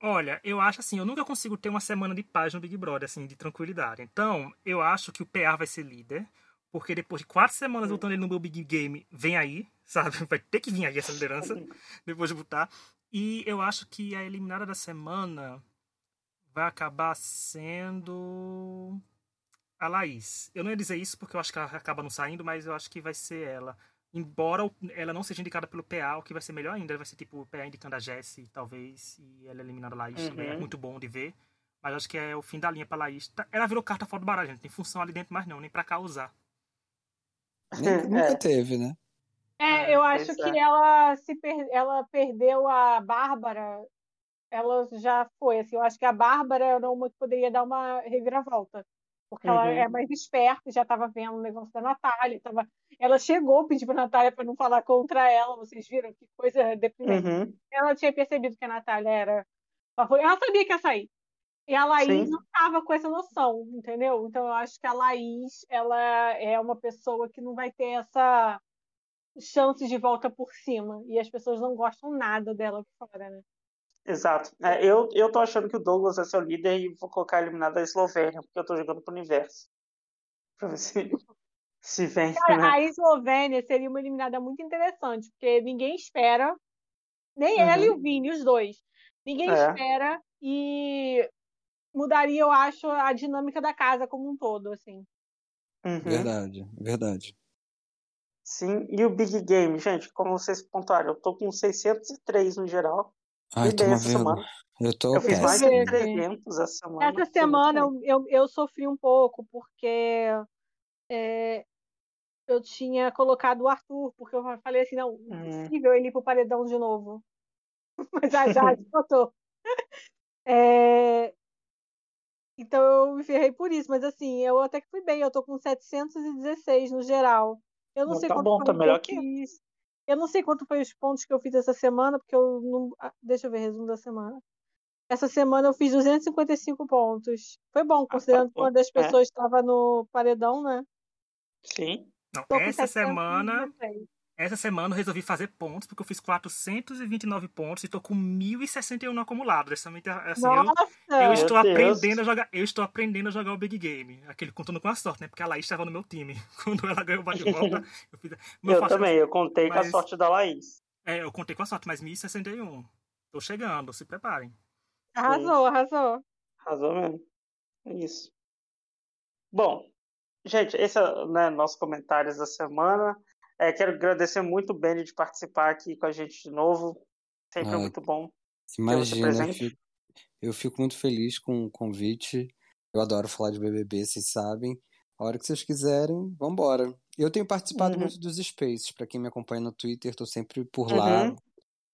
Olha, eu acho assim, eu nunca consigo ter uma semana de paz no Big Brother, assim, de tranquilidade. Então, eu acho que o PA vai ser líder porque depois de quatro semanas botando ele no meu Big Game, vem aí, sabe? Vai ter que vir aí essa liderança depois de botar. E eu acho que a eliminada da semana vai acabar sendo a Laís. Eu não ia dizer isso porque eu acho que ela acaba não saindo, mas eu acho que vai ser ela. Embora ela não seja indicada pelo PA, o que vai ser melhor ainda, vai ser tipo o PA indicando a Jessie, talvez, e ela eliminando a Laís, uhum. é muito bom de ver. Mas acho que é o fim da linha pra Laís. Tá, ela virou carta fora do baralho, gente. Tem função ali dentro mais não, nem pra causar. Nem, nunca é. teve, né? É, eu acho que ela se per... ela perdeu a Bárbara. Ela já foi, assim, eu acho que a Bárbara era uma que poderia dar uma reviravolta porque uhum. ela é mais esperta, já estava vendo o negócio da Natália, tava... ela chegou pedir para a Natália para não falar contra ela, vocês viram que coisa deprimente. Uhum. Ela tinha percebido que a Natália era ela sabia que ia sair. E a Laís Sim. não estava com essa noção, entendeu? Então eu acho que a Laís, ela é uma pessoa que não vai ter essa chance de volta por cima. E as pessoas não gostam nada dela por fora, né? Exato. É, eu, eu tô achando que o Douglas ser o líder e vou colocar eliminado a Eslovênia, porque eu tô jogando pro universo. Pra ver se, se vem. Cara, né? A Eslovênia seria uma eliminada muito interessante, porque ninguém espera, nem uhum. ela e o Vini, os dois. Ninguém é. espera e mudaria, eu acho, a dinâmica da casa como um todo, assim. Uhum. Verdade, verdade. Sim, e o Big Game, gente, como vocês pontuaram, eu tô com 603 no geral. Ai, tô vendo. Eu tô eu fiz mais de 300 essa semana. Essa semana eu, eu, eu, sofri um pouco, porque é, eu tinha colocado o Arthur, porque eu falei assim, não, hum. impossível ele ir pro paredão de novo. Mas a Jade botou. É, então eu me ferrei por isso, mas assim, eu até que fui bem, eu tô com 716 no geral. Eu não, não sei tá bom, tá melhor que fiz. Eu não sei quanto foi os pontos que eu fiz essa semana, porque eu não. Ah, deixa eu ver, resumo da semana. Essa semana eu fiz 255 pontos. Foi bom, considerando ah, que uma das é. pessoas estava é. no paredão, né? Sim. Não, essa semana. Essa semana eu resolvi fazer pontos, porque eu fiz 429 pontos e tô com 1061 acumulados. Assim, eu, eu, estou aprendendo a jogar. Eu estou aprendendo a jogar o Big Game. Aquele contando com a sorte, né? Porque a Laís estava no meu time. Quando ela ganhou o bate-volta, eu fiz. eu também, eu contei mas, com a sorte da Laís. É, eu contei com a sorte, mas 1061. Tô chegando, se preparem. Arrasou, arrasou. Arrasou mesmo. É isso. Bom, gente, esse é né, nossos comentários da semana. É, quero agradecer muito o Benny de participar aqui com a gente de novo. Sempre ah, muito bom. Imagina, eu fico, eu fico muito feliz com o convite. Eu adoro falar de BBB, vocês sabem. A hora que vocês quiserem, vambora. Eu tenho participado uhum. muito dos Spaces. Para quem me acompanha no Twitter, tô sempre por lá, uhum.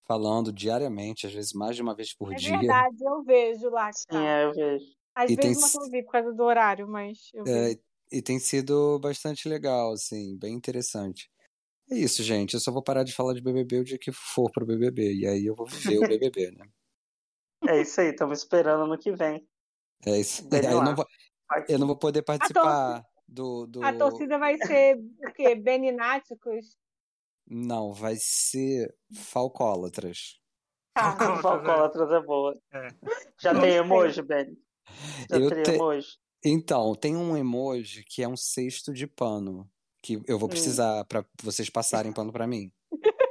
falando diariamente, às vezes mais de uma vez por é dia. É verdade, eu vejo lá. Sim, é, eu vejo. Às e vezes tem... não convido por causa do horário, mas eu é, vejo. E tem sido bastante legal, assim, bem interessante. É isso, gente. Eu só vou parar de falar de BBB o dia que for pro BBB. E aí eu vou viver o BBB, né? É isso aí, estamos esperando no que vem. É isso. Aí eu não, vou, eu não vou poder participar do, do. A torcida vai ser o quê? Benináticos? Não, vai ser Falcólatras. Ah, Falcólatras é boa. É. Já tem emoji, Ben? Já eu tem te... emoji? Então, tem um emoji que é um cesto de pano que eu vou hum. precisar hum. para vocês passarem pano para mim.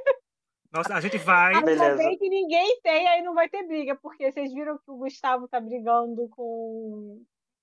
Nossa, a gente vai. Ainda bem que ninguém tem, aí não vai ter briga, porque vocês viram que o Gustavo tá brigando com.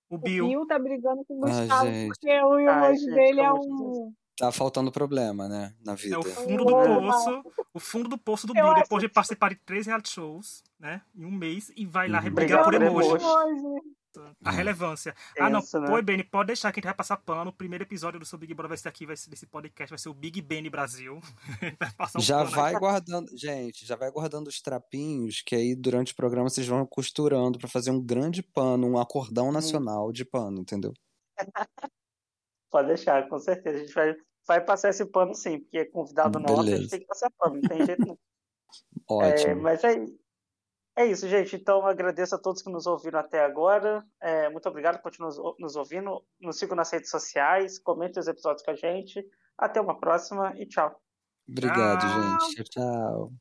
O Bill. O Bill tá brigando com o Gustavo, ah, porque o emoji dele é um. Tá faltando problema, né, na vida. É o fundo do poço, o fundo do poço do Bill, depois de participar de três reality shows, né, em um mês, e vai lá uhum. brigar por emoji. emoji a hum. relevância. ah, não, né? pô, Benny, pode deixar que a gente vai passar pano. O primeiro episódio do seu Big Brother vai ser aqui, vai ser, desse podcast vai ser o Big Benny Brasil. um já vai guardando, gente, já vai guardando os trapinhos que aí durante o programa vocês vão costurando para fazer um grande pano, um acordão hum. nacional hum. de pano, entendeu? pode deixar, com certeza. A gente vai, vai passar esse pano sim, porque é convidado Beleza. nosso, a gente tem que passar pano, não tem jeito não. Ótimo. É, mas aí, é isso, gente. Então, agradeço a todos que nos ouviram até agora. É, muito obrigado por continuar nos ouvindo. Nos sigam nas redes sociais, comentem os episódios com a gente. Até uma próxima e tchau. Obrigado, tchau. gente. Tchau, tchau.